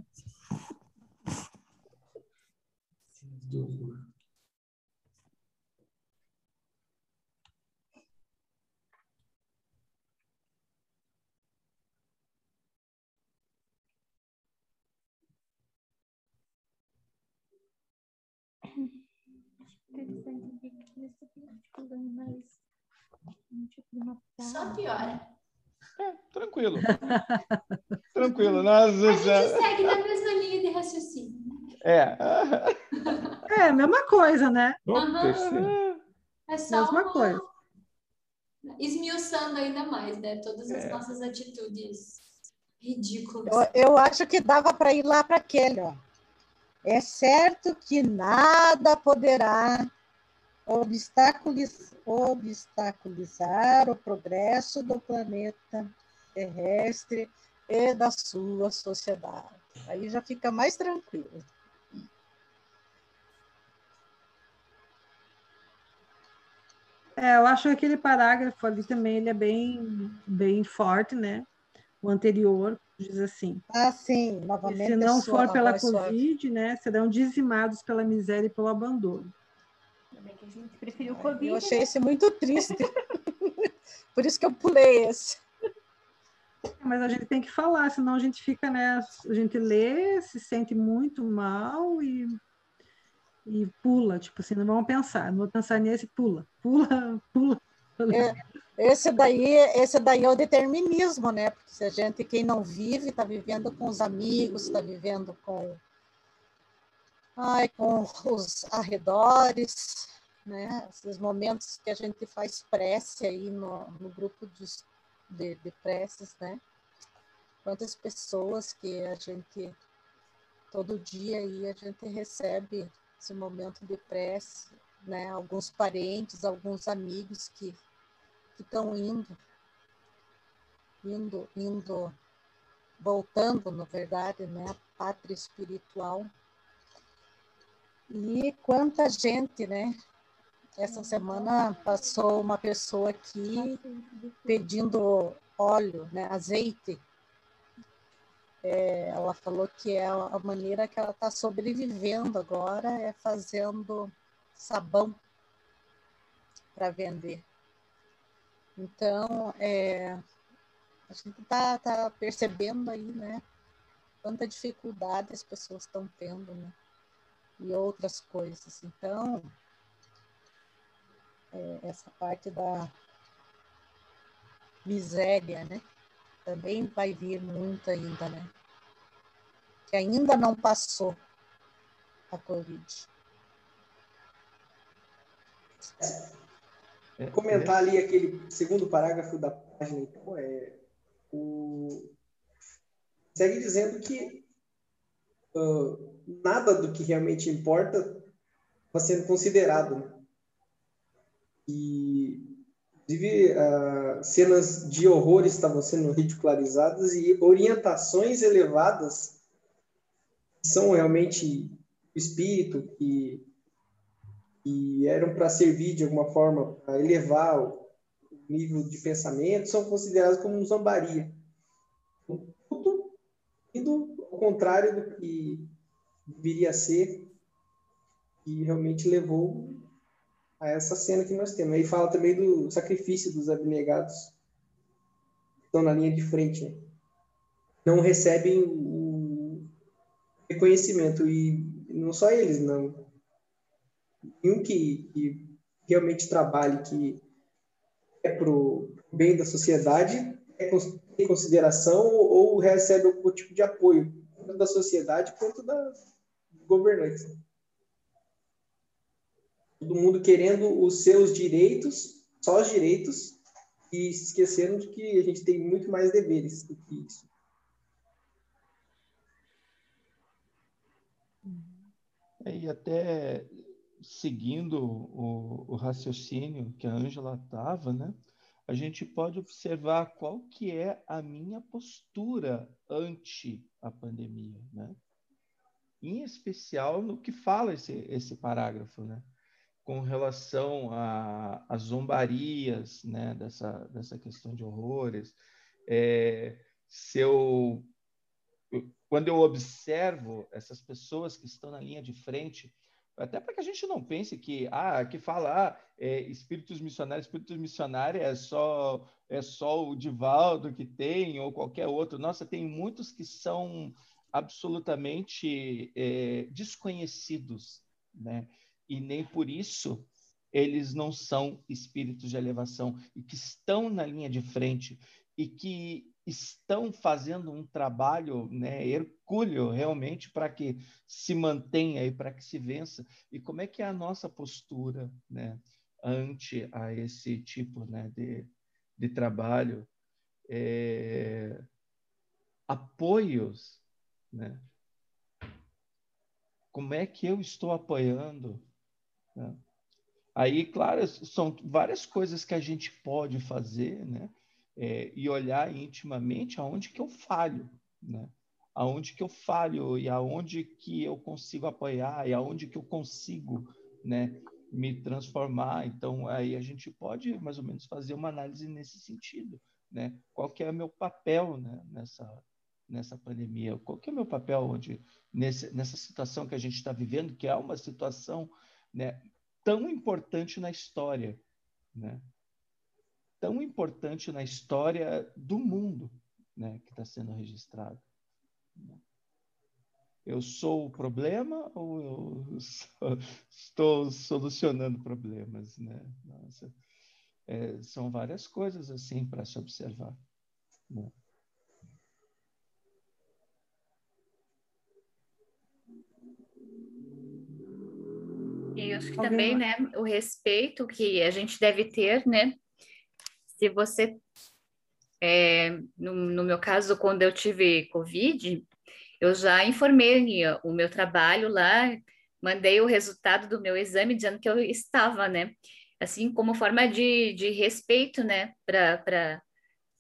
Só piora. É, tranquilo. tranquilo. Nossa, A gente segue na mesma linha de raciocínio. né? É. É, a mesma coisa, né? Terceiro. É só Mesma uma- coisa. esmiuçando ainda mais, né? Todas as É. nossas atitudes ridículas. Eu, eu acho que dava para ir lá para aquele, ó. É certo que nada poderá obstaculiz- obstaculizar o progresso do planeta terrestre e da sua sociedade. Aí já fica mais tranquilo. É, eu acho que aquele parágrafo ali também ele é bem, bem forte, né? O anterior diz assim: Ah, sim, "E novamente. se não for pela suave. Covid, né, serão dizimados pela miséria e pelo abandono. Bem que a gente preferiu o Covid. Eu achei esse muito triste. Por isso que eu pulei esse. Mas a gente tem que falar, senão a gente fica, né? A gente lê, se sente muito mal e, e pula, tipo assim, não vamos pensar, não vou pensar nesse, pula, pula, pula. É, esse daí, esse daí é o determinismo, né? Porque se a gente, quem não vive, está vivendo com os amigos, está vivendo com, ai, com os arredores, né? Esses momentos que a gente faz prece aí no, no grupo de, de, de preces, né? Quantas pessoas que a gente, todo dia aí, a gente recebe esse momento de prece, né? Alguns parentes, alguns amigos que estão indo, indo, indo, voltando, na verdade, né, a pátria espiritual. E quanta gente, né? Essa semana passou uma pessoa aqui pedindo óleo, né, azeite. É, ela falou que é a maneira que ela está sobrevivendo agora é fazendo sabão para vender. Então, é, a gente está tá percebendo aí, né? Quanta dificuldade as pessoas estão tendo, né? E outras coisas. Então, essa parte da miséria, né? Também vai vir muito ainda, né? Que ainda não passou a Covid. É, comentar ali aquele segundo parágrafo da página, então, é, o, segue dizendo que ah, nada do que realmente importa está sendo considerado. Né? E, inclusive, ah, cenas de horror estavam sendo ridicularizadas e orientações elevadas são realmente o espírito que que eram para servir de alguma forma para elevar o nível de pensamento, são considerados como zombaria. Tudo indo ao contrário do que deveria ser, e realmente levou a essa cena que nós temos. Aí fala também do sacrifício dos abnegados que estão na linha de frente. né? Não recebem o reconhecimento, e não só eles, não nenhum que, que realmente trabalhe, que é para o bem da sociedade, é em consideração ou, ou recebe algum tipo de apoio, tanto da sociedade quanto da governantes. Todo mundo querendo os seus direitos, só os direitos, e se esquecendo de que a gente tem muito mais deveres do que isso. É, E até seguindo o, o raciocínio que a Ângela estava, né? A gente pode observar qual que é a minha postura ante a pandemia, né? Em especial no que fala esse, esse parágrafo, né? Com relação às zombarias, né, dessa, dessa questão de horrores. É, se eu, quando eu observo essas pessoas que estão na linha de frente, até para que a gente não pense que ah que falar ah, é, espíritos missionários espíritos missionários é só é só o Divaldo que tem ou qualquer outro nossa tem muitos que são absolutamente é, desconhecidos né e nem por isso eles não são espíritos de elevação e que estão na linha de frente e que estão fazendo um trabalho né, hercúleo realmente para que se mantenha e para que se vença. E como é que é a nossa postura né, ante a esse tipo né, de, de trabalho? É, apoios, né? Como é que eu estou apoiando? Né? Aí, claro, são várias coisas que a gente pode fazer, né? é, e olhar intimamente aonde que eu falho, né? Aonde que eu falho e aonde que eu consigo apoiar e aonde que eu consigo, né, me transformar. Então aí a gente pode mais ou menos fazer uma análise nesse sentido, né? Qual que é o meu papel, né, nessa nessa pandemia? Qual que é o meu papel onde nesse, nessa situação que a gente está vivendo, que é uma situação, né, tão importante na história, né? tão importante na história do mundo né, que está sendo registrado. Eu sou o problema ou eu sou, estou solucionando problemas? Né? Nossa, é, são várias coisas assim para se observar. Né? E acho que também, né, o respeito que a gente deve ter, né, se você, é, no, no meu caso, quando eu tive Covid, eu já informei o meu trabalho lá, mandei o resultado do meu exame dizendo que eu estava, né? Assim, como forma de, de respeito, né? Para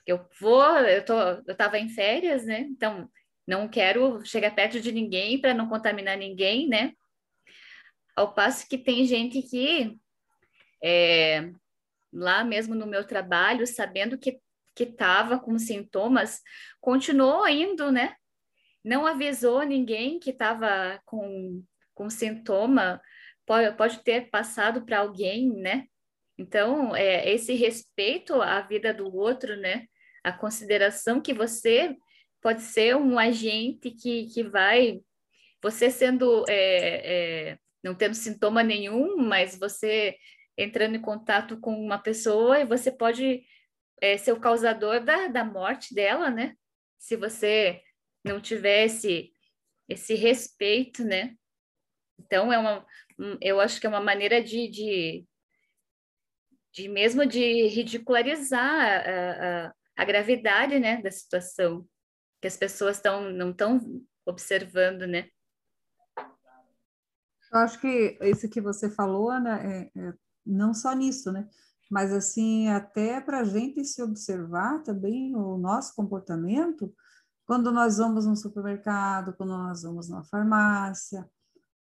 eu vou, eu tô, eu estava em férias, né? Então, não quero chegar perto de ninguém para não contaminar ninguém, né? Ao passo que tem gente que é, lá mesmo no meu trabalho, sabendo que que estava com sintomas, continuou indo, né? Não avisou ninguém que estava com, com sintoma, pode, pode ter passado para alguém, né? Então, é, esse respeito à vida do outro, né? A consideração que você pode ser um agente que, que vai, você sendo, é, é, não tendo sintoma nenhum, mas você entrando em contato com uma pessoa e você pode é, ser o causador da, da morte dela, né? Se você não tivesse esse respeito, né? Então, é uma, eu acho que é uma maneira de, de, de mesmo de ridicularizar a, a, a gravidade, né, da situação, que as pessoas tão, não estão observando, né? Eu acho que isso que você falou, né, é, é não só nisso, né? Mas assim, até para a gente se observar também o nosso comportamento quando nós vamos no supermercado, quando nós vamos na farmácia,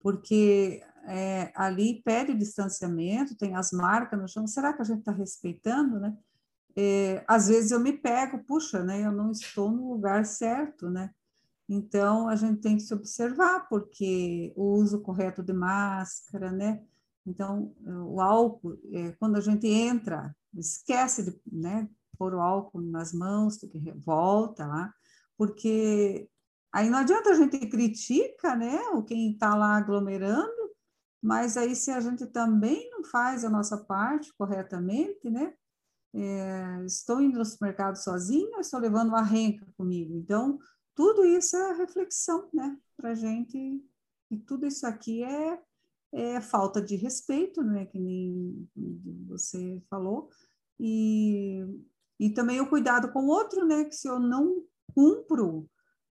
porque é, ali pede distanciamento, tem as marcas no chão. Será que a gente está respeitando, né? É, às vezes eu me pego, puxa, né? Eu não estou no lugar certo, né? Então a gente tem que se observar, porque o uso correto de máscara, né? Então, o álcool, é, quando a gente entra, esquece de né, pôr o álcool nas mãos, volta lá, porque aí não adianta a gente critica, né, o quem está lá aglomerando, mas aí se a gente também não faz a nossa parte corretamente, né, é, estou indo no supermercado sozinho, estou levando uma renca comigo, então tudo isso é reflexão, né, para gente, e tudo isso aqui é é falta de respeito, né, que nem você falou, e, e também o cuidado com o outro, né, que se eu não cumpro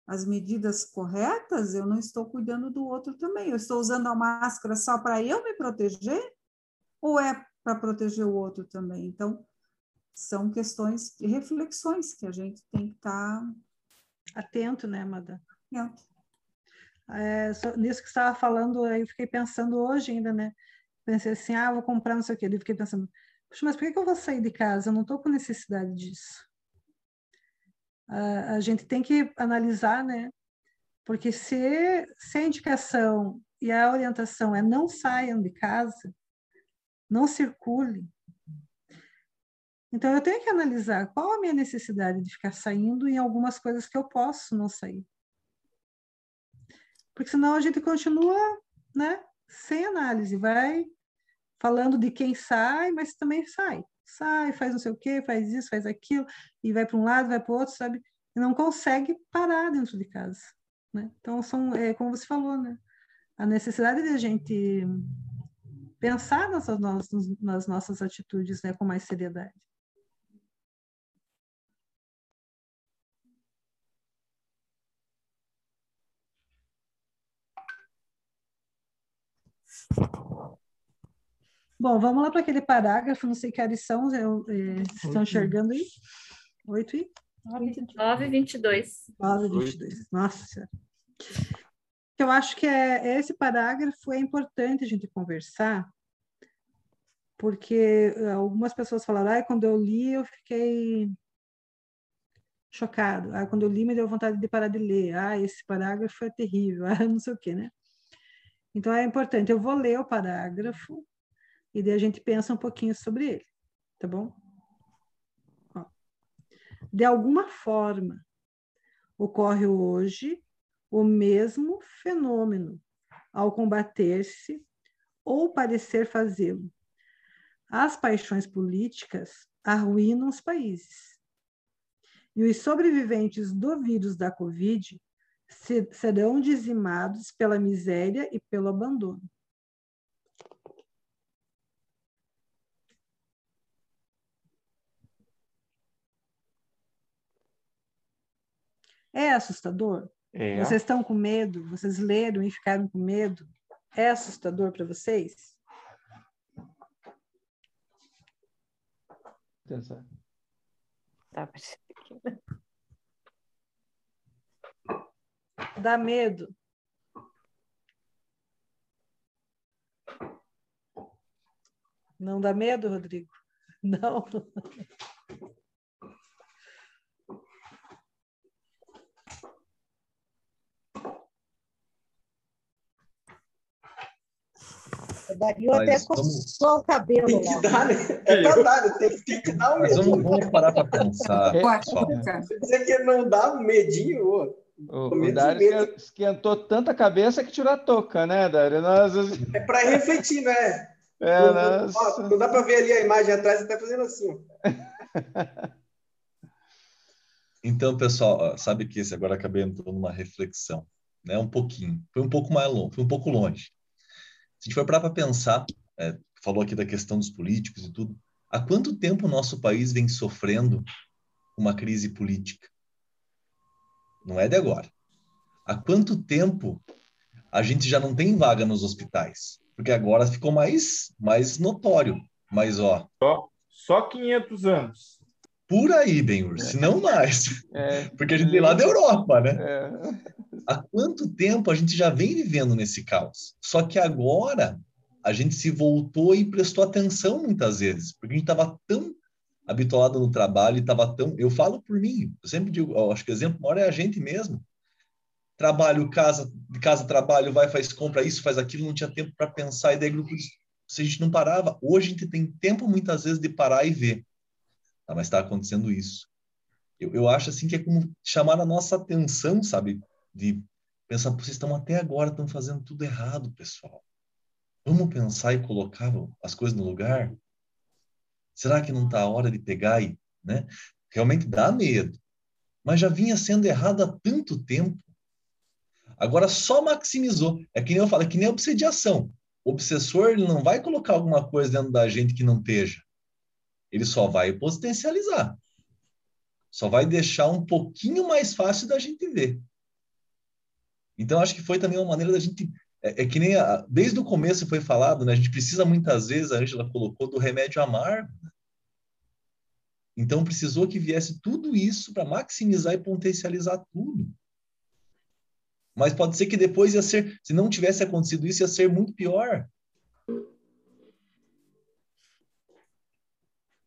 as medidas corretas, eu não estou cuidando do outro também. Eu estou usando a máscara só para eu me proteger ou é para proteger o outro também? Então, são questões e reflexões que a gente tem que estar tá... atento, né, Amada? Atento. É, nisso que você estava falando, eu fiquei pensando hoje ainda, né? pensei assim, ah, vou comprar não sei o quê. Eu fiquei pensando, Puxa, mas por que, que eu vou sair de casa? Eu não estou com necessidade disso. A, a gente tem que analisar, né? Porque se, se a indicação e a orientação é não saiam de casa, não circule, então eu tenho que analisar qual a minha necessidade de ficar saindo em algumas coisas que eu posso não sair. Porque senão a gente continua, né, sem análise, vai falando de quem sai, mas também sai. Sai, faz não sei o quê, faz isso, faz aquilo, e vai para um lado, vai para o outro, sabe? E não consegue parar dentro de casa. Né? Então, são, é, como você falou, né? a necessidade de a gente pensar nossas, nas nossas atitudes né, com mais seriedade. Bom, vamos lá para aquele parágrafo, não sei que adição eu, é, vocês estão enxergando aí? 8 e? 9 e 22. 9 e 22, nossa senhora. Eu acho que é, esse parágrafo é importante a gente conversar, porque algumas pessoas falaram, ah, quando eu li eu fiquei chocado, ah, quando eu li me deu vontade de parar de ler, ah, esse parágrafo é terrível, ah, não sei o quê, né? Então é importante, eu vou ler o parágrafo, e daí a gente pensa um pouquinho sobre ele, tá bom? Ó. De alguma forma, ocorre hoje o mesmo fenômeno ao combater-se ou parecer fazê-lo. As paixões políticas arruinam os países. E os sobreviventes do vírus da Covid serão dizimados pela miséria e pelo abandono. É assustador? É. Vocês estão com medo? Vocês leram e ficaram com medo? É assustador para vocês? Tá Dá medo. Não dá medo, Rodrigo? Não. Dario até coçou o cabelo. Tem que dar, né? É pra dar, né? tem, tem que dar um Mas vamos, vamos parar para pensar, pessoal. Dizer que não dá um medinho, ô. O, o Dário esquentou tanta cabeça que tirou a touca, né, Dário? Nós... É para refletir, né? É, não, nós... ó, não dá para ver ali a imagem atrás, até fazendo assim. Então, pessoal, sabe que esse agora acabei entrando numa reflexão, né? Um pouquinho. Foi um pouco mais longe, foi um pouco longe. Se a gente for parar para pensar, é, falou aqui da questão dos políticos e tudo, há quanto tempo o nosso país vem sofrendo uma crise política? Não é de agora. Há quanto tempo a gente já não tem vaga nos hospitais? Porque agora ficou mais, mais notório. Mas, ó. Só, só 500 anos. Por aí, Benhur, é. se não mais. É. Porque a gente vem lá da Europa, né? É. Há quanto tempo a gente já vem vivendo nesse caos? Só que agora a gente se voltou e prestou atenção muitas vezes, porque a gente estava tão habituado no trabalho e estava tão. Eu falo por mim, eu sempre digo, acho que o exemplo maior é a gente mesmo. Trabalho, casa, de casa, trabalho, vai, faz compra, isso, faz aquilo, não tinha tempo para pensar, e daí grupo se a gente não parava. Hoje a gente tem tempo muitas vezes de parar e ver. Tá, mas está acontecendo isso. Eu, eu acho assim que é como chamar a nossa atenção, sabe? De pensar, vocês estão até agora estão fazendo tudo errado, pessoal. Vamos pensar e colocar as coisas no lugar? Será que não está a hora de pegar e, né? Realmente dá medo. Mas já vinha sendo errado há tanto tempo. Agora só maximizou. É que nem eu falo, é que nem obsediação. O obsessor ele não vai colocar alguma coisa dentro da gente que não esteja. Ele só vai potencializar. Só vai deixar um pouquinho mais fácil da gente ver. Então, acho que foi também uma maneira da gente é, é que nem a, desde o começo foi falado, né? A gente precisa muitas vezes, a Angela colocou, do remédio amargo. Né? Então precisou que viesse tudo isso para maximizar e potencializar tudo. Mas pode ser que depois ia ser, se não tivesse acontecido isso, ia ser muito pior.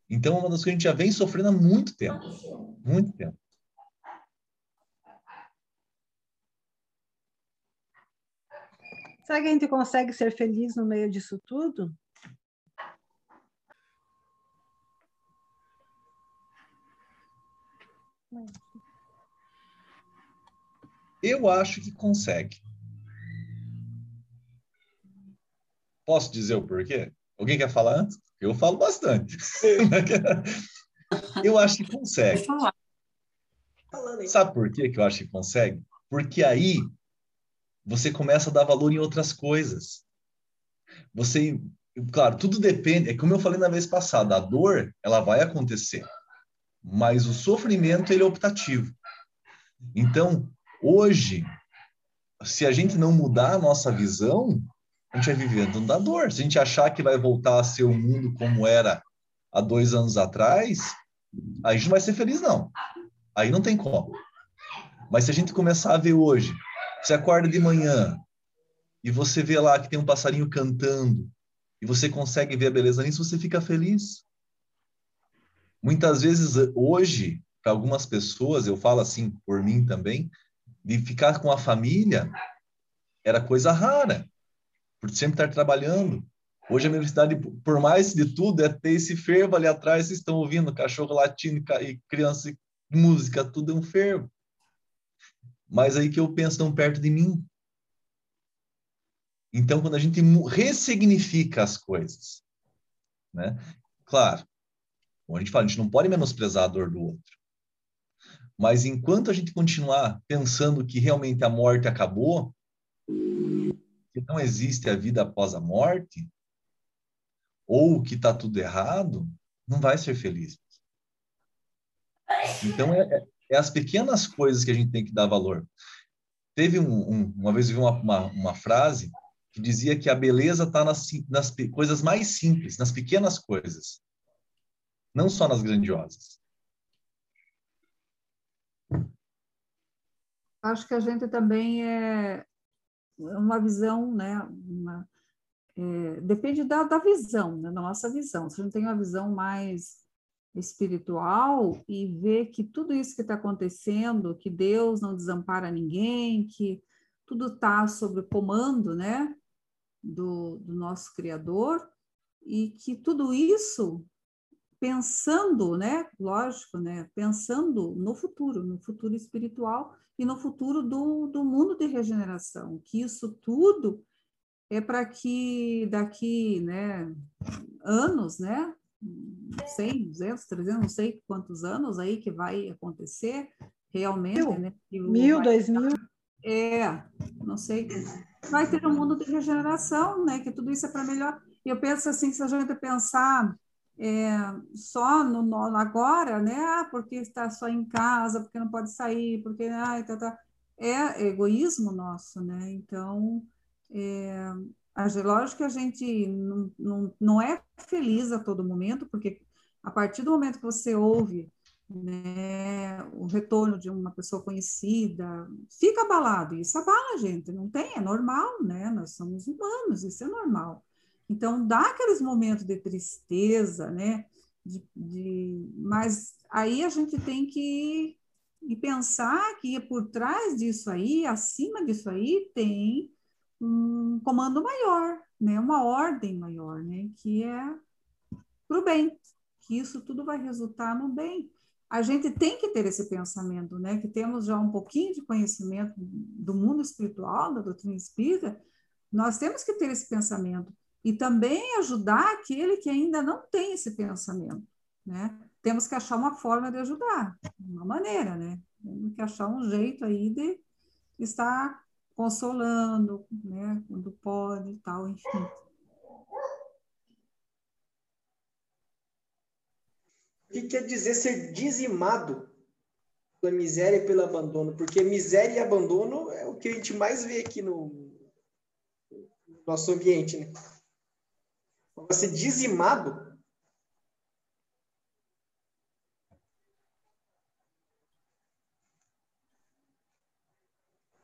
Então, é uma das coisas que a gente já vem sofrendo há muito tempo. Muito tempo. Será que a gente consegue ser feliz no meio disso tudo? Eu acho que consegue. Posso dizer o porquê? Alguém quer falar antes? Eu falo bastante. eu acho que consegue. Sabe por quê que eu acho que consegue? Porque aí você começa a dar valor em outras coisas. Você, claro, tudo depende, é como eu falei na vez passada, a dor, ela vai acontecer, mas o sofrimento, ele é optativo. Então, hoje, se a gente não mudar a nossa visão, a gente vai vivendo da dor. Se a gente achar que vai voltar a ser o mundo como era há dois anos atrás, a gente não vai ser feliz, não. Aí não tem como. Mas se a gente começar a ver hoje você acorda de manhã e você vê lá que tem um passarinho cantando e você consegue ver a beleza nisso, você fica feliz. Muitas vezes, hoje, para algumas pessoas, eu falo assim por mim também, de ficar com a família era coisa rara, por sempre estar trabalhando. Hoje a minha felicidade, por mais de tudo, é ter esse fervo ali atrás, vocês estão ouvindo, cachorro latindo e criança, música, tudo é um fervo mas aí que eu penso tão perto de mim. Então, quando a gente ressignifica as coisas, né? Claro, como a gente fala, a gente não pode menosprezar a dor do outro. Mas enquanto a gente continuar pensando que realmente a morte acabou, que não existe a vida após a morte, ou que está tudo errado, não vai ser feliz. Então, é, é as pequenas coisas que a gente tem que dar valor. Teve um, um uma vez eu vi uma, uma, uma, frase que dizia que a beleza está nas, nas coisas mais simples, nas pequenas coisas, não só nas grandiosas. Acho que a gente também é uma visão, né? Uma, é, depende da, da visão, né? da nossa visão. Se a gente tem uma visão mais espiritual e ver que tudo isso que está acontecendo, que Deus não desampara ninguém, que tudo está sob o comando, né, do, do nosso Criador, e que tudo isso pensando, né, lógico, né, pensando no futuro, no futuro espiritual e no futuro do, do mundo de regeneração, que isso tudo é para que daqui, né, anos, né, 100, 200, 300, não sei quantos anos aí que vai acontecer realmente, mil, né? Mil, dois mil. É, não sei. Vai ter um mundo de regeneração, né? Que tudo isso é para melhor. E eu penso assim, se a gente pensar é, só no, no, agora, né? Ah, porque está só em casa, porque não pode sair, porque ah, tá, tá. é egoísmo nosso, né? Então, é, Lógico que a gente não, não, não é feliz a todo momento, porque a partir do momento que você ouve né, o retorno de uma pessoa conhecida, fica abalado, isso abala a gente, não tem, é normal, né? Nós somos humanos, isso é normal. Então, dá aqueles momentos de tristeza, né? De, de, mas aí a gente tem que e pensar que por trás disso aí, acima disso aí, tem um comando maior, né? uma ordem maior, né? que é para o bem, que isso tudo vai resultar no bem. A gente tem que ter esse pensamento, né? que temos já um pouquinho de conhecimento do mundo espiritual, da doutrina espírita, nós temos que ter esse pensamento e também ajudar aquele que ainda não tem esse pensamento, né? Temos que achar uma forma de ajudar, uma maneira, né? Temos que achar um jeito aí de estar consolando, né, quando pode e tal, enfim. O que quer dizer ser dizimado pela miséria e pelo abandono? Porque miséria e abandono é o que a gente mais vê aqui no nosso ambiente, né? Ser dizimado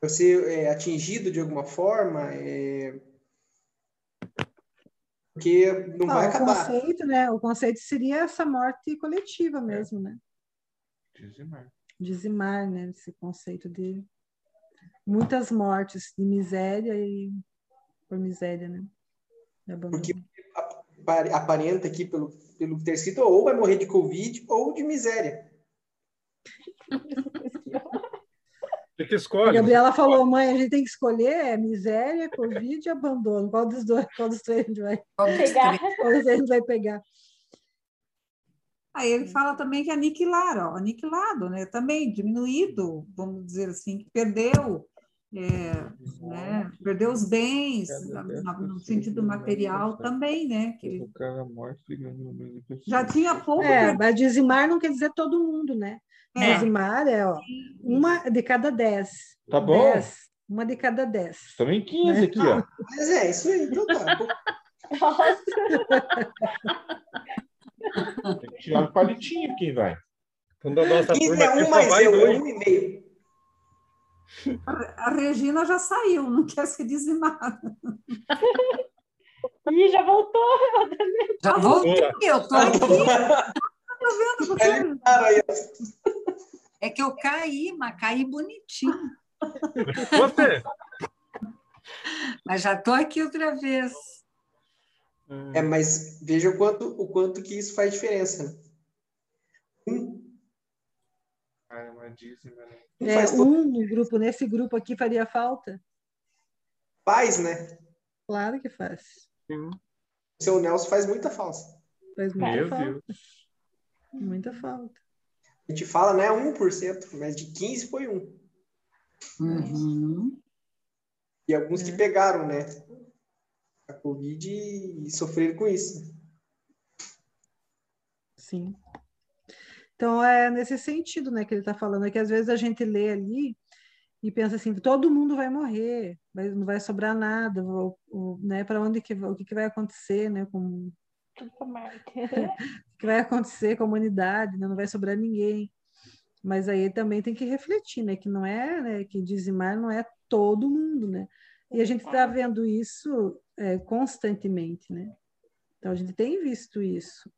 ser é, atingido de alguma forma. É... Porque não Ah, vai o acabar. conceito, né? O conceito seria essa morte coletiva mesmo, né? Dizimar. Dizimar, né? Esse conceito de muitas mortes de miséria e por miséria, né? Porque apare- aparenta aqui, pelo, pelo que ter escrito, ou vai morrer de Covid ou de miséria. Você que A escolhe. Gabriela falou, mãe, a gente tem que escolher é miséria, Covid e abandono. Qual dos dois, qual dos três a gente vai, Pegar. qual dos três a gente vai pegar? Aí ele fala também que aniquilar, ó, aniquilado, né? Também diminuído, vamos dizer assim, que perdeu, é, né? Perdeu os bens, no sentido material também, né? Que já tinha pouco É, mas dizimar não quer dizer todo mundo, né? É. Dizimar é ó, uma de cada dez. Tá bom. Dez, uma de cada dez. Estamos em 15 Né? aqui, ó. Mas é, isso aí, então tá. Nossa. Tem que tirar o palitinho quem vai. Quando a nossa 15 turma é aqui um mais eu, um e meio. A Regina já saiu, não quer ser dizimada. Ih, já voltou. Já voltei, eu tô aqui. Tô vendo você. Aí, ó. É que eu caí, mas caí bonitinho. Você? Mas já estou aqui outra vez. É, mas veja o quanto, o quanto que isso faz diferença. né? Um, Ah, mas dizem, né? um É, todo um no grupo, nesse grupo aqui faria falta? faz, né? Claro que faz. O seu Nelson faz muita falsa. Faz muita Meu falta. Deus. Muita falta. A gente fala, né, 1%, mas de 15 foi um. Uhum. E alguns que É. pegaram, né? A Covid e sofreram com isso. Sim. Então, é nesse sentido, né, que ele está falando, é que às vezes a gente lê ali e pensa assim, todo mundo vai morrer, vai- não vai sobrar nada, né, para onde que, vai- o que, que vai acontecer, né, com, o que vai acontecer com a humanidade, né, não vai sobrar ninguém. Mas aí também tem que refletir, né, que não é, né, que dizimar não é todo mundo, né, e a gente está vendo isso é, constantemente, né, então a gente tem visto isso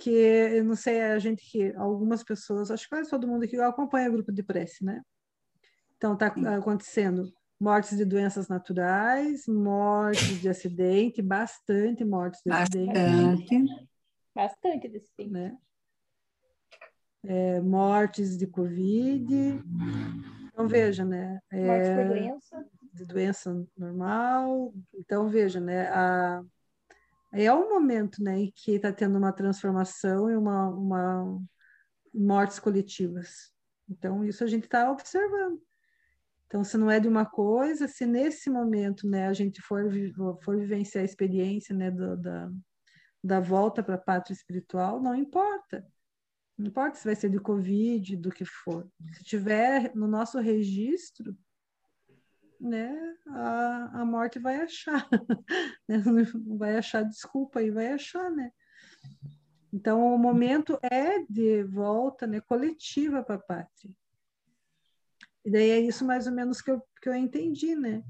que eu não sei, a gente que algumas pessoas, acho que quase todo mundo aqui acompanha o grupo de prece, né? Então está acontecendo mortes de doenças naturais, mortes de acidente, bastante mortes de acidente, Bastante. Bastante desse tempo. né? É, mortes de covid. Então veja, né? É, por doença. de doença normal. Então, veja, né, a, é um momento né, em que está tendo uma transformação e uma, uma mortes coletivas. Então, isso a gente está observando. Então, se não é de uma coisa, se nesse momento né, a gente for, for vivenciar a experiência né, do- da, da volta para a pátria espiritual, não importa. Não importa se vai ser de Covid, do que for. Se tiver no nosso registro, né, a, a morte vai achar, né? Vai achar desculpa aí, vai achar, né? Então, o momento é de volta, né, coletiva para a pátria. E daí é isso mais ou menos que eu, que eu entendi, né?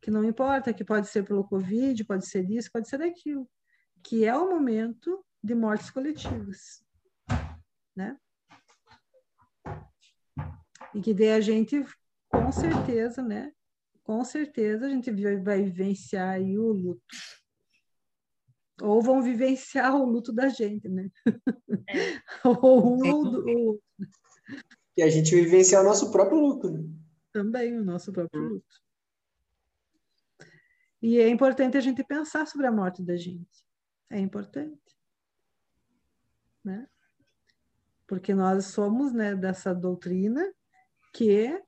Que não importa, que pode ser pelo Covid, pode ser isso, pode ser aquilo, que é o momento de mortes coletivas, né? E que daí a gente, com certeza, né? Com certeza a gente vai, vivenciar aí o luto. Ou vão vivenciar o luto da gente, né? ou um ou do- ou E a gente vivenciar o nosso próprio luto. Né? também o nosso próprio luto. E é importante a gente pensar sobre a morte da gente. É importante. Né? Porque nós somos né, dessa doutrina que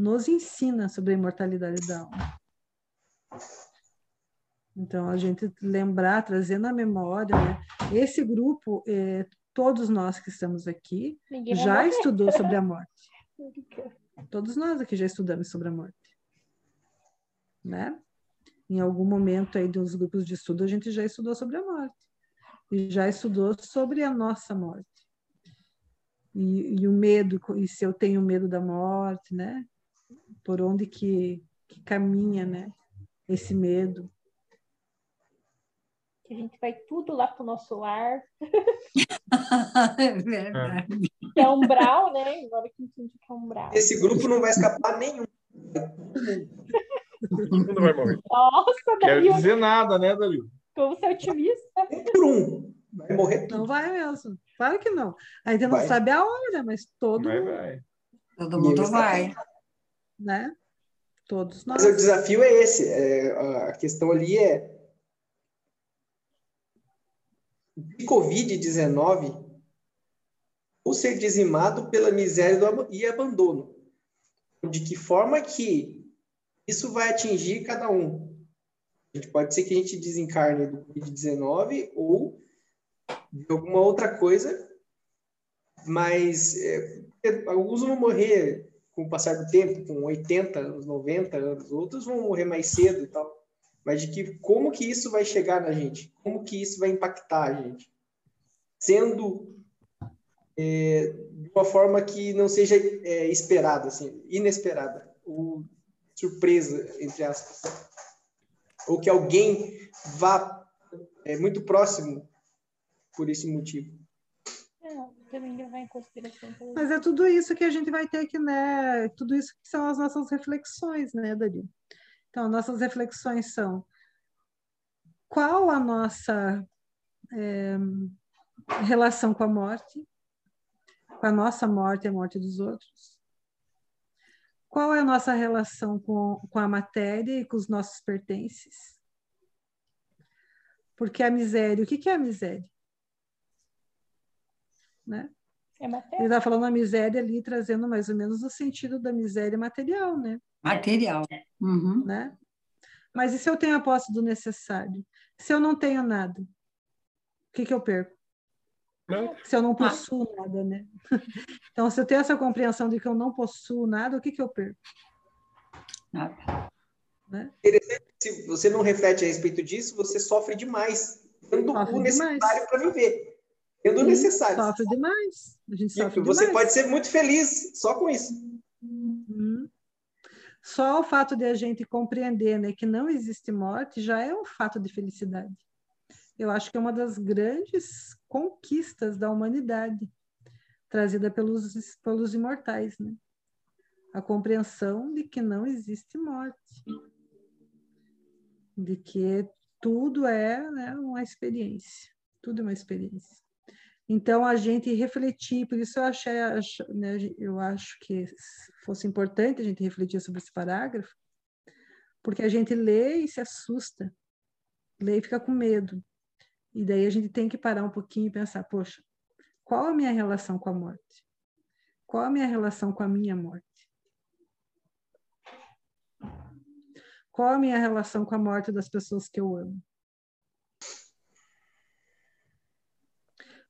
nos ensina sobre a imortalidade da alma. Então, a gente lembrar, trazer na memória, né? esse grupo, eh, todos nós que estamos aqui, Ninguém já estudou sobre a morte. Todos nós aqui já estudamos sobre a morte. Né? Em algum momento aí dos grupos de estudo, a gente já estudou sobre a morte. E já estudou sobre a nossa morte. E, e o medo, e se eu tenho medo da morte, né? Por onde que, que caminha, né? Esse medo. que a gente vai tudo lá pro nosso lar. É verdade. Que é umbral, né? Agora que entendi que é umbral. Esse grupo não vai escapar nenhum. Todo mundo vai morrer. Nossa, Quero Dario, dizer nada, né, Dario? como você é otimista. Por um. Vai morrer tudo. Não vai mesmo. Claro que não. Ainda não Vai. sabe a hora, mas todo Vai, mundo, vai. Todo mundo vai. Né? Todos nós. Mas o desafio é esse. é, a questão ali é. De Covid-19, ou ser dizimado pela miséria ab- e abandono. De que forma que isso vai atingir cada um? A gente pode ser que a gente desencarne do Covid-19 ou de alguma outra coisa, mas é, alguns vão morrer com o passar do tempo, com 80 anos, 90 anos, outros vão morrer mais cedo e tal. Mas de que como que isso vai chegar na gente? Como que isso vai impactar a gente? Sendo é, de uma forma que não seja é, esperada, assim, inesperada, ou surpresa, entre aspas. Ou que alguém vá é, muito próximo por esse motivo. Também levar em consideração. Mas é tudo isso que a gente vai ter que, né? Tudo isso que são as nossas reflexões, né, Dari? Então, nossas reflexões são qual a nossa é, relação com a morte, com a nossa morte e a morte dos outros? Qual é a nossa relação com, com a matéria e com os nossos pertences? Porque a miséria, o que que é a miséria? Né? É Ele está falando a miséria ali, trazendo mais ou menos o sentido da miséria material, né? Material. Uhum. né? Mas e se eu tenho a posse do necessário? Se eu não tenho nada, o que, que eu perco? Não. Se eu não possuo nada, né? Então, se eu tenho essa compreensão de que eu não possuo nada, o que, que eu perco? Nada. Né? Se você não reflete a respeito disso, você sofre demais, tendo o necessário demais. para viver. O Sim, necessário. Sofre demais. A gente sofre Você demais. pode ser muito feliz só com isso. Uhum. Só o fato de a gente compreender né, que não existe morte já é um fato de felicidade. Eu acho que é uma das grandes conquistas da humanidade, trazida pelos, pelos imortais. Né? A compreensão de que não existe morte, de que tudo é né, uma experiência, tudo é uma experiência. Então, a gente refletir, por isso eu achei, ach- né, eu acho que fosse importante a gente refletir sobre esse parágrafo, porque a gente lê e se assusta, lê e fica com medo. E daí a gente tem que parar um pouquinho e pensar, poxa, qual a minha relação com a morte? Qual a minha relação com a minha morte? Qual a minha relação com a morte das pessoas que eu amo?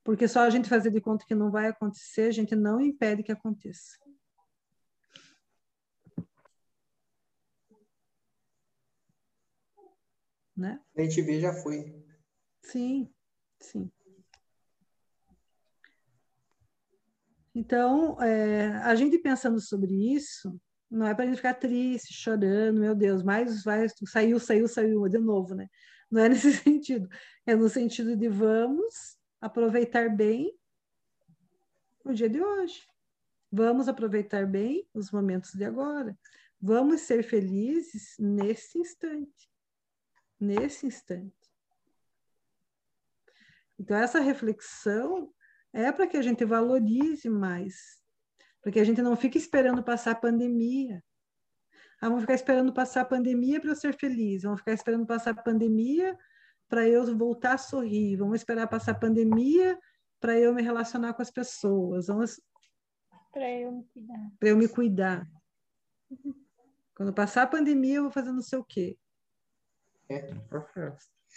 Porque só a gente fazer de conta que não vai acontecer, a gente não impede que aconteça. Né? A gente vê, já foi. Sim, sim. Então, é, a gente pensando sobre isso, não é para a gente ficar triste, chorando, meu Deus, mais vai, saiu, saiu, saiu de novo, né? Não é nesse sentido. É no sentido de vamos aproveitar bem o dia de hoje. Vamos aproveitar bem os momentos de agora. Vamos ser felizes nesse instante. Nesse instante. Então, essa reflexão é para que a gente valorize mais, para que a gente não fique esperando passar a pandemia. Ah, vamos ficar esperando passar a pandemia para eu ser feliz, vamos ficar esperando passar a pandemia para eu voltar a sorrir, vamos esperar passar a pandemia para eu me relacionar com as pessoas, vamos Para eu me cuidar. para eu me cuidar. Quando passar a pandemia, eu vou fazer não sei o quê.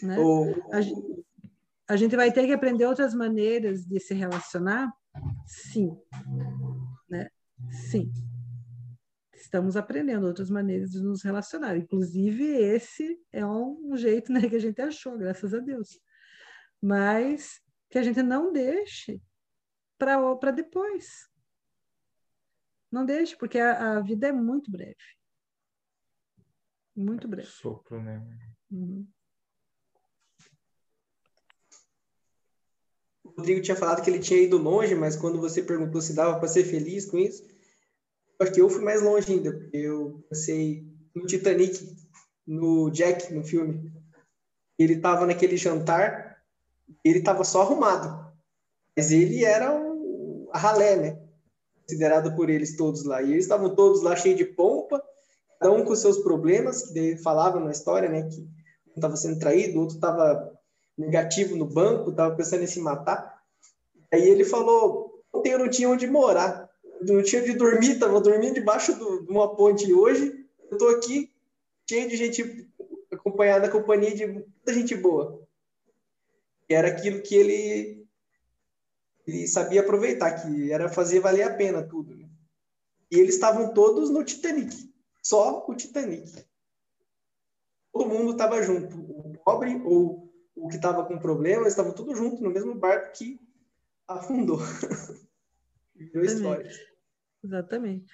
Né? O- A, gen- a gente vai ter que aprender outras maneiras de se relacionar? Sim. Né? Sim. Estamos aprendendo outras maneiras de nos relacionar. Inclusive, esse é um jeito né, que a gente achou, graças a Deus. Mas que a gente não deixe para depois. Não deixe, porque a, a vida é muito breve. Muito breve. Sopro, né? Uhum. o Rodrigo tinha falado que ele tinha ido longe, mas quando você perguntou se dava para ser feliz com isso, acho que eu fui mais longe ainda, porque eu pensei no Titanic, no Jack, no filme. Ele estava naquele jantar, ele estava só arrumado, mas ele era um, a ralé, né? Considerado por eles todos lá. E eles estavam todos lá cheios de pompa, cada um com seus problemas, que ele falava na história, né? Que um estava sendo traído, o outro estava negativo no banco, estava pensando em se matar. Aí ele falou: ontem eu não tinha onde morar, eu não tinha onde dormir, estava dormindo debaixo do, de uma ponte. Hoje eu estou aqui cheio de gente acompanhada, companhia de muita gente boa. E era aquilo que ele, ele sabia aproveitar, que era fazer valer a pena tudo. Né? E eles estavam todos no Titanic, só o Titanic. Todo mundo estava junto, o pobre ou o que estava com problema, estavam tudo junto no mesmo barco que afundou. Virou história. Exatamente.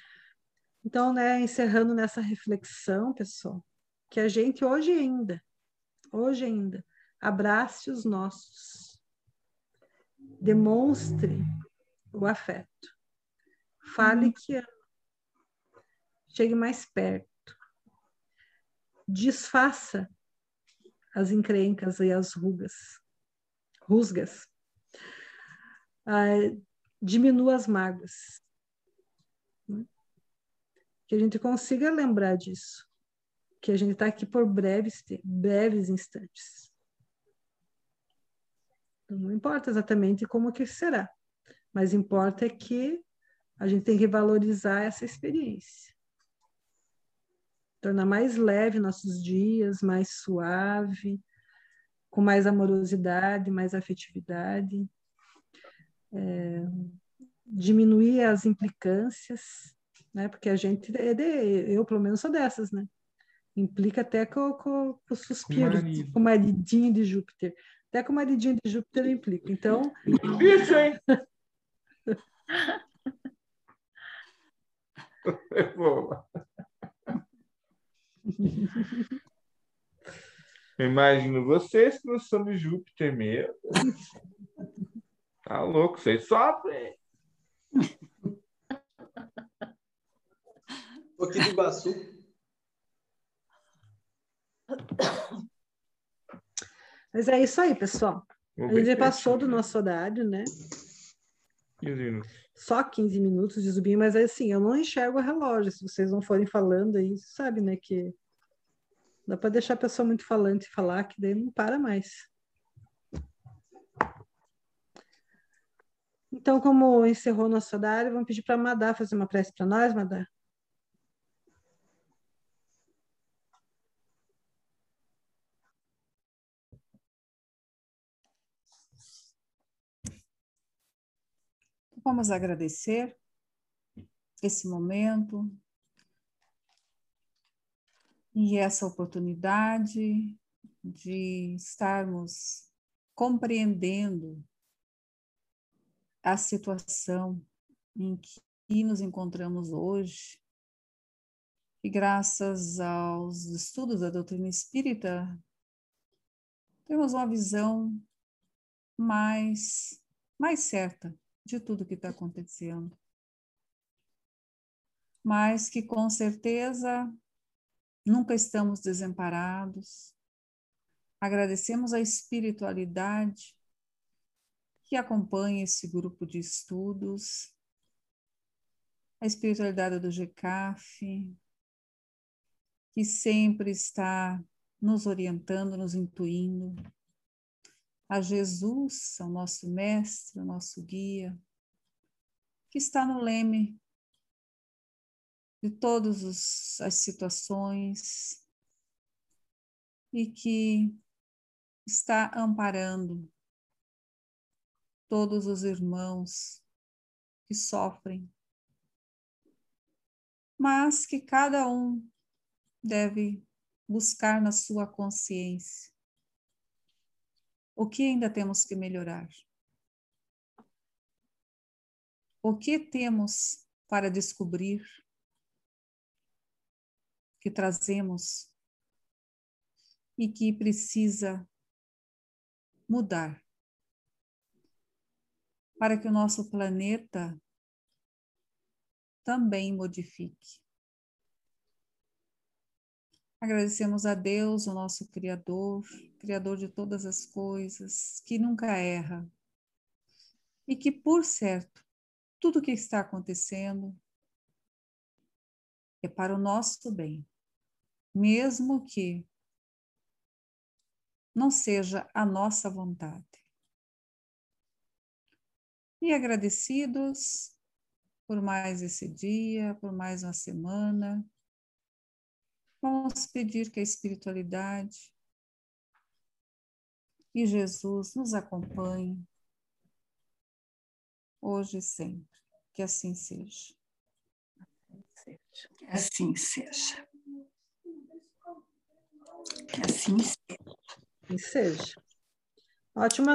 Então, né, encerrando nessa reflexão, pessoal, que a gente hoje ainda, hoje ainda, abrace os nossos, demonstre o afeto, fale que ama, chegue mais perto, desfaça as encrencas e as rugas, rusgas, ah, diminua as mágoas? Que a gente consiga lembrar disso, que a gente está aqui por breves, breves instantes. Não importa exatamente como que será, mas importa é que a gente tem que valorizar essa experiência. Tornar mais leve nossos dias, mais suave, com mais amorosidade, mais afetividade. É, diminuir as implicâncias, né? Porque a gente é de, eu pelo menos sou dessas, né? Implica até com, com, com o suspiro, com, o maridinho de Júpiter. Até com o maridinho de Júpiter eu implico. Então. Isso, hein? É boa. Imagino vocês que não são de Júpiter mesmo. Tá louco, vocês sofrem. Aqui do Iguaçu. Mas é isso aí, pessoal. Vou A gente já passou do nosso horário, né? 15 minutos. Só 15 minutos de zumbi, mas assim, eu não enxergo o relógio. Se vocês não forem falando aí, sabe, né? Que dá para deixar a pessoa muito falante falar, que daí não para mais. Então, como encerrou o nosso horário, vamos pedir para a Madá fazer uma prece para nós, Madá. Vamos agradecer esse momento e essa oportunidade de estarmos compreendendo a situação em que nos encontramos hoje. E graças aos estudos da doutrina espírita, temos uma visão mais, mais certa de tudo que está acontecendo. Mas que com certeza nunca estamos desamparados. Agradecemos a espiritualidade que acompanha esse grupo de estudos, a espiritualidade do GCAF, que sempre está nos orientando, nos intuindo, a Jesus, ao nosso mestre, o nosso guia, que está no leme de todas as situações e que está amparando todos os irmãos que sofrem, mas que cada um deve buscar na sua consciência o que ainda temos que melhorar? O que temos para descobrir que trazemos e que precisa mudar? para que o nosso planeta também modifique. Agradecemos a Deus, o nosso Criador, Criador de todas as coisas, que nunca erra. E que, por certo, tudo o que está acontecendo é para o nosso bem, mesmo que não seja a nossa vontade. E agradecidos por mais esse dia, por mais uma semana, vamos pedir que a espiritualidade e Jesus nos acompanhe hoje e sempre. Que assim seja. Que assim seja. Que assim seja. Que seja. Ótima